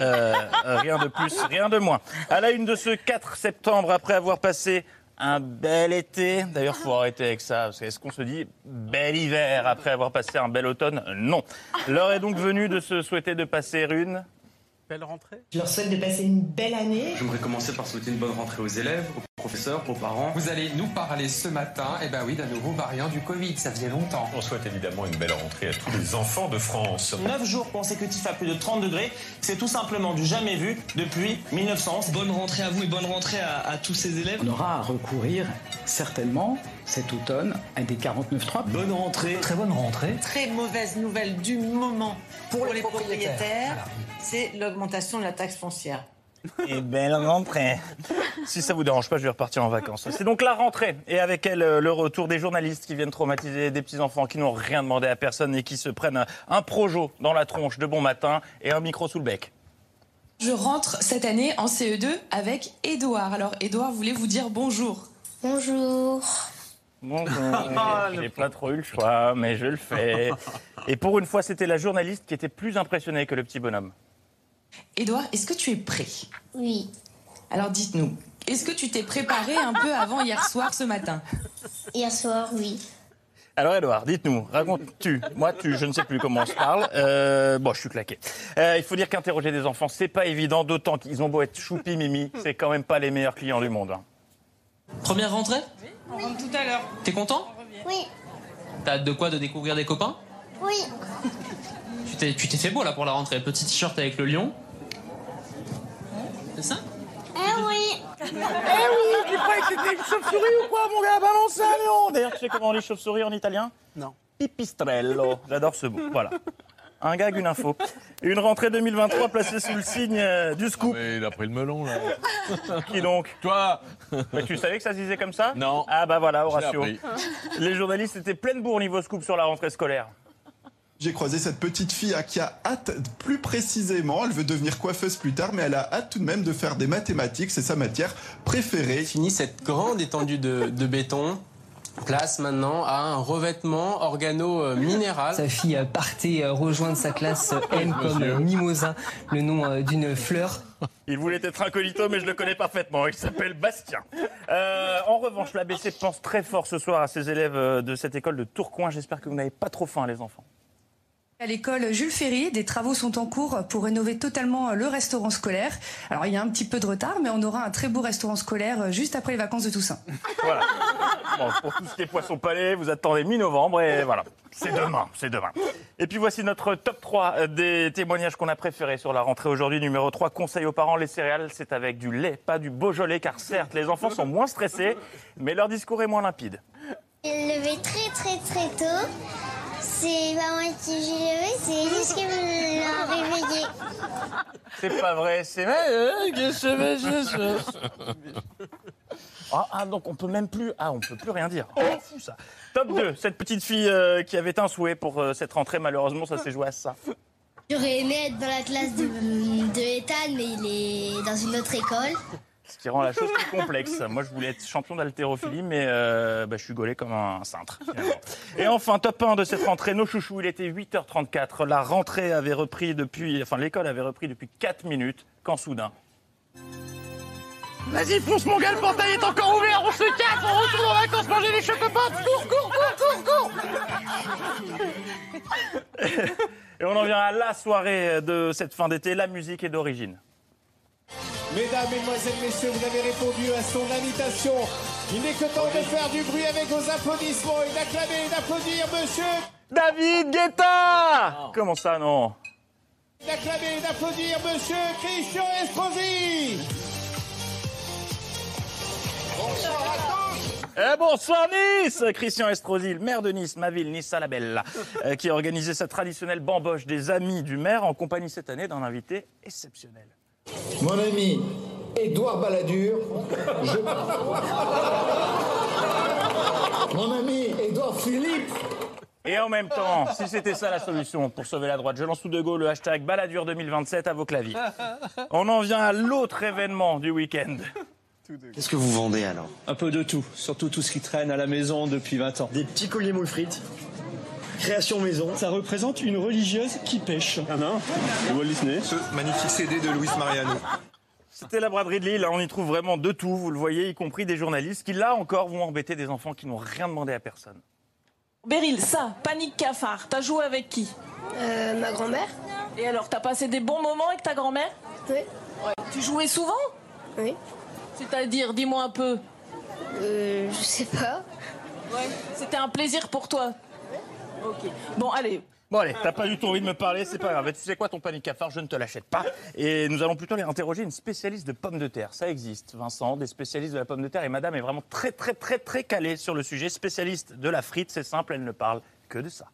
Euh, euh, rien de plus, rien de moins. À la une de ce 4 septembre, après avoir passé un bel été, d'ailleurs, faut arrêter avec ça. parce que Est-ce qu'on se dit bel hiver après avoir passé un bel automne? Non. L'heure est donc venue de se souhaiter de passer une Belle rentrée. Je leur souhaite de passer une belle année. J'aimerais commencer par souhaiter une bonne rentrée aux élèves, aux professeurs, aux parents. Vous allez nous parler ce matin, eh ben oui, d'un nouveau variant du Covid, ça faisait longtemps. On souhaite évidemment une belle rentrée à tous les enfants de France. 9 jours consécutifs à plus de 30 degrés, c'est tout simplement du jamais vu depuis 1911. Bonne rentrée à vous et bonne rentrée à, à tous ces élèves. On aura à recourir certainement cet automne à des 49.3. Bonne rentrée. Très bonne rentrée. Très mauvaise nouvelle du moment pour, les, propriétaires, c'est l'augmentation de la taxe foncière. Et belle rentrée. Si ça vous dérange pas, je vais repartir en vacances. C'est donc la rentrée. Et avec elle, euh, le retour des journalistes qui viennent traumatiser des petits-enfants qui n'ont rien demandé à personne et qui se prennent un, un projo dans la tronche de bon matin et un micro sous le bec. Je rentre cette année en CE2 avec Édouard. Alors, Édouard voulait vous dire bonjour. Bonjour. Bonjour. J'ai pas trop eu le choix, mais je le fais. Et pour une fois, c'était la journaliste qui était plus impressionnée que le petit bonhomme. Édouard, est-ce que tu es prêt? Oui. Alors, dites-nous, Est-ce que tu t'es préparé un peu avant hier soir ce matin? Hier soir, oui. Alors, Edouard, dites-nous, raconte-tu. Moi, tu, je ne sais plus comment on se parle. Euh, bon, je suis claqué. Euh, il faut dire qu'interroger des enfants, c'est pas évident, d'autant qu'ils ont beau être choupi mimi, c'est quand même pas les meilleurs clients du monde. hein. Première rentrée? On rentre tout à l'heure. T'es content? Oui, T'as hâte de quoi De découvrir des copains? Oui. Tu t'es, tu t'es fait beau là pour la rentrée. Petit t-shirt avec le lion. C'est ça Eh oui. Eh oui, tu croyais que c'était une chauve-souris ou quoi, mon gars? Balance un lion D'ailleurs, tu sais comment on dit chauve-souris en italien? Non. Pipistrello. J'adore ce mot. Voilà. Un gag, une info. Une rentrée 2023 placée sous le signe euh, du scoop. Mais il a pris le melon, là. Qui donc? Toi Mais tu savais que ça se disait comme ça? Non. Ah bah voilà, Horatio. appris. Les journalistes étaient pleine bourre niveau scoop sur la rentrée scolaire. J'ai croisé cette petite fille qui a hâte, plus précisément, elle veut devenir coiffeuse plus tard, mais elle a hâte tout de même de faire des mathématiques, c'est sa matière préférée. Fini cette grande étendue de, de béton. Place maintenant à un revêtement organo-minéral. Sa fille partait euh, rejoindre sa classe euh, M comme Mimosa, le nom euh, d'une fleur. Il voulait être incognito, mais je le connais parfaitement. Il s'appelle Bastien. Euh, en revanche, l'ABC pense très fort ce soir à ses élèves de cette école de Tourcoing. J'espère que vous n'avez pas trop faim, les enfants. À l'école Jules Ferry, des travaux sont en cours pour rénover totalement le restaurant scolaire. Alors il y a un petit peu de retard, mais on aura un très beau restaurant scolaire juste après les vacances de Toussaint. Voilà. Bon, pour tout ce qui est poisson palais, vous attendez mi-novembre et voilà. C'est demain, c'est demain. Et puis voici notre top 3 des témoignages qu'on a préférés sur la rentrée aujourd'hui. Numéro 3, conseil aux parents, les céréales, c'est avec du lait, pas du Beaujolais, car certes, les enfants sont moins stressés, mais leur discours est moins limpide. J'ai levé très très très tôt. C'est pas moi qui j'ai levé, c'est juste qui me l'a réveillé. C'est pas vrai, c'est vrai. Ah, ah, donc on peut même plus. Ah, on peut plus rien dire. Oh, fou ça. Top 2, cette petite fille euh, qui avait un souhait pour euh, cette rentrée, malheureusement, ça s'est joué à ça. J'aurais aimé être dans la classe de, de Ethan, mais il est dans une autre école. Ce qui rend la chose plus complexe. Moi, je voulais être champion d'haltérophilie, mais euh, bah, je suis gaulé comme un cintre. finalement. Et enfin, top 1 de cette rentrée, nos chouchous, il était 8h34. La rentrée avait repris depuis. Enfin, l'école avait repris depuis 4 minutes, quand soudain. Vas-y, fonce mon gars, le portail est encore ouvert, on se casse, on retourne en vacances manger des chocopopes, cours, cours, cours, cours, cours Et on en vient à la soirée de cette fin d'été, la musique est d'origine. Mesdames, Mesdemoiselles, Messieurs, vous avez répondu à son invitation. Il n'est que temps de faire du bruit avec vos applaudissements et d'acclamer et d'applaudir Monsieur. David Guetta Comment ça, non? D'acclamer et d'applaudir Monsieur Christian Estrosi. Bonsoir à tous. Eh bonsoir Nice Christian Estrosi, le maire de Nice, ma ville, Nice à la Belle, euh, qui a organisé sa traditionnelle bamboche des amis du maire en compagnie cette année d'un invité exceptionnel. Mon ami Édouard Balladur. je- Mon ami Édouard Philippe. Et en même temps, si c'était ça la solution pour sauver la droite, je lance tout de go le hashtag Balladur 2027 à vos claviers. On en vient à l'autre événement du week-end. Qu'est-ce que vous vendez alors? Un peu de tout, surtout tout ce qui traîne à la maison depuis 20 ans. Des petits colliers moules frites. Création maison. Ça représente une religieuse qui pêche. Ah non Walt Disney. Ce magnifique CD de Luis Mariano. C'était la braderie de Lille, on y trouve vraiment de tout, vous le voyez, y compris des journalistes qui, là encore, vont embêter des enfants qui n'ont rien demandé à personne. Beryl, ça, panique cafard, t'as joué avec qui? Euh, ma grand-mère Et alors, t'as passé des bons moments avec ta grand-mère? Oui. Tu jouais souvent? Oui. C'est-à-dire, dis-moi un peu. Euh, je sais pas. Ouais. C'était un plaisir pour toi? Bon, allez. Bon allez, t'as pas du tout envie de me parler, c'est pas grave. Tu sais quoi, ton panique cafard, je ne te l'achète pas. Et nous allons plutôt aller interroger une spécialiste de pommes de terre. Ça existe, Vincent, des spécialistes de la pomme de terre. Et madame est vraiment très très très très calée sur le sujet. Spécialiste de la frite, c'est simple, elle ne parle que de ça.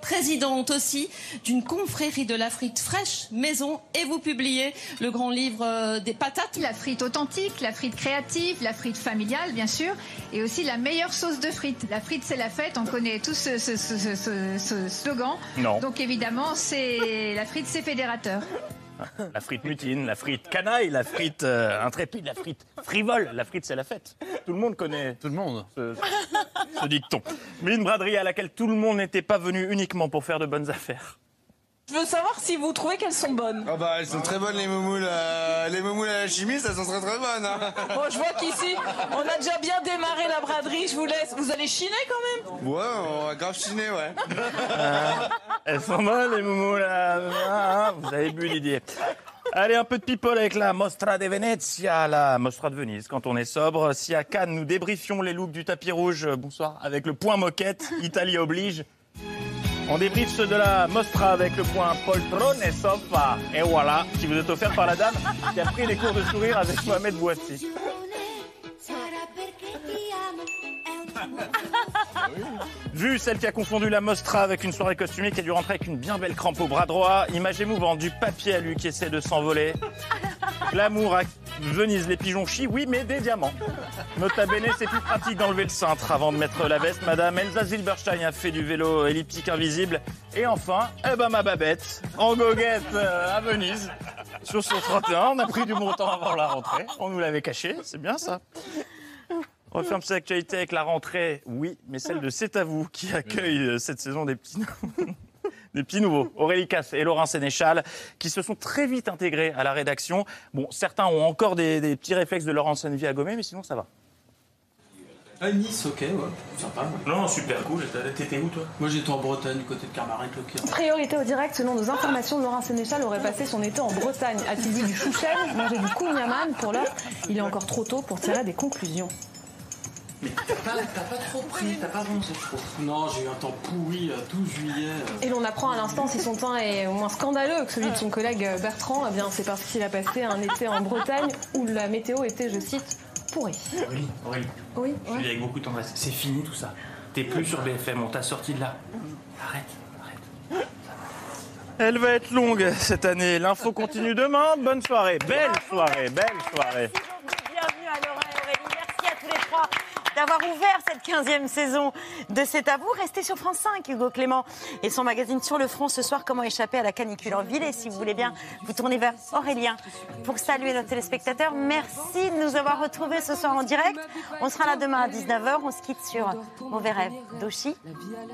Présidente aussi d'une confrérie de la frite fraîche maison et vous publiez le grand livre euh, des patates. La frite authentique, la frite créative, la frite familiale, bien sûr, et aussi la meilleure sauce de frites. La frite, c'est la fête, on connaît tous ce, ce- ce- ce- ce- ce slogan. Non. Donc évidemment, c'est la frite, c'est fédérateur. La frite mutine, la frite canaille, la frite euh, intrépide, la frite frivole. La frite, c'est la fête. Tout le monde connaît. Tout le monde. Ce, ce dicton. Mais une braderie à laquelle tout le monde n'était pas venu uniquement pour faire de bonnes affaires. Je veux savoir si vous trouvez qu'elles sont bonnes. Ah bah elles sont très bonnes les moumoules. euh, les moumoules à la chimie, ça sont très très bonnes. Hein. Bon, je vois qu'ici, on a déjà bien démarré la braderie. Je vous laisse. Vous allez chiner quand même? Ouais, on va grave chiner, ouais. Euh, elles sont bonnes les moumous là. Ah, vous avez bu Didier. Allez, un peu de people avec la Mostra de Venezia, la Mostra de Venise, quand on est sobre. Si à Cannes, nous débriefions les looks du tapis rouge, bonsoir, avec le point moquette, Italie oblige. On débriefe ceux de la Mostra avec le point poltrone et sofa. Et voilà, qui vous est offert par la dame qui a pris les cours de sourire avec Mohamed Bouassi. Vu celle qui a confondu la Mostra avec une soirée costumée qui a dû rentrer avec une bien belle crampe au bras droit, image émouvante du papier à lui qui essaie de s'envoler. L'amour à Venise, les pigeons chient, oui, mais des diamants. Nota bene, c'est plus pratique d'enlever le cintre avant de mettre la veste. Madame Elsa Zilberstein a fait du vélo elliptique invisible. Et enfin, eh ben ma babette, en goguette euh, à Venise. Sur son 31, on a pris du temps avant la rentrée. On nous l'avait caché, c'est bien ça. On referme cette actualité avec la rentrée, oui, mais celle de C'est à vous qui accueille euh, cette saison des petits, des petits nouveaux. Aurélie Casse et Laurent Sénéchal qui se sont très vite intégrés à la rédaction. Bon, certains ont encore des, des petits réflexes de Laurent Senvi à gommer, mais sinon ça va. À Nice, ok, ouais, sympa. Non, super cool. T'étais où toi? Moi j'étais en Bretagne, du côté de Carmarek, le. Priorité au direct, selon nos informations, Laurent Sénéchal aurait passé son été en Bretagne. A-t-il vu du chouchen, mangé du kouniaman Pour l'heure, il est encore trop tôt pour tirer des conclusions. Mais t'as pas, t'as pas trop pris, t'as pas bronzé, je trouve. Non, j'ai eu un temps pourri, euh, 12 juillet. euh. Et l'on apprend à l'instant si son teint est au moins scandaleux que celui de son collègue Bertrand. Eh bien, c'est parce qu'il a passé un été en Bretagne où la météo était, je cite, pourrie. Aurélie, Aurélie, Oui, je dis avec beaucoup de tendresse. C'est fini tout ça. T'es plus sur BFM, on t'a sorti de là. Arrête, arrête. Elle va être longue cette année. L'info continue demain. Bonne soirée. Belle soirée, belle soirée. Bienvenue à Laurent et Aurélie. Merci à tous les trois d'avoir ouvert cette 15e saison de C'est à vous. Restez sur France 5, Hugo Clément et son magazine Sur le front ce soir, Comment échapper à la canicule en ville. Et si vous voulez bien, vous tournez vers Aurélien pour saluer nos téléspectateurs. Merci de nous avoir retrouvés ce soir en direct. On sera là demain à 19h. On se quitte sur Mauvais rêve d'Oshi.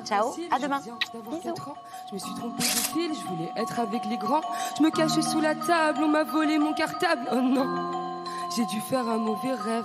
Ciao, à demain. Bisous. Je me suis trompée de fil, je voulais être avec les grands. Je me cachais sous la table, on m'a volé mon cartable. Oh non, j'ai dû faire un mauvais rêve.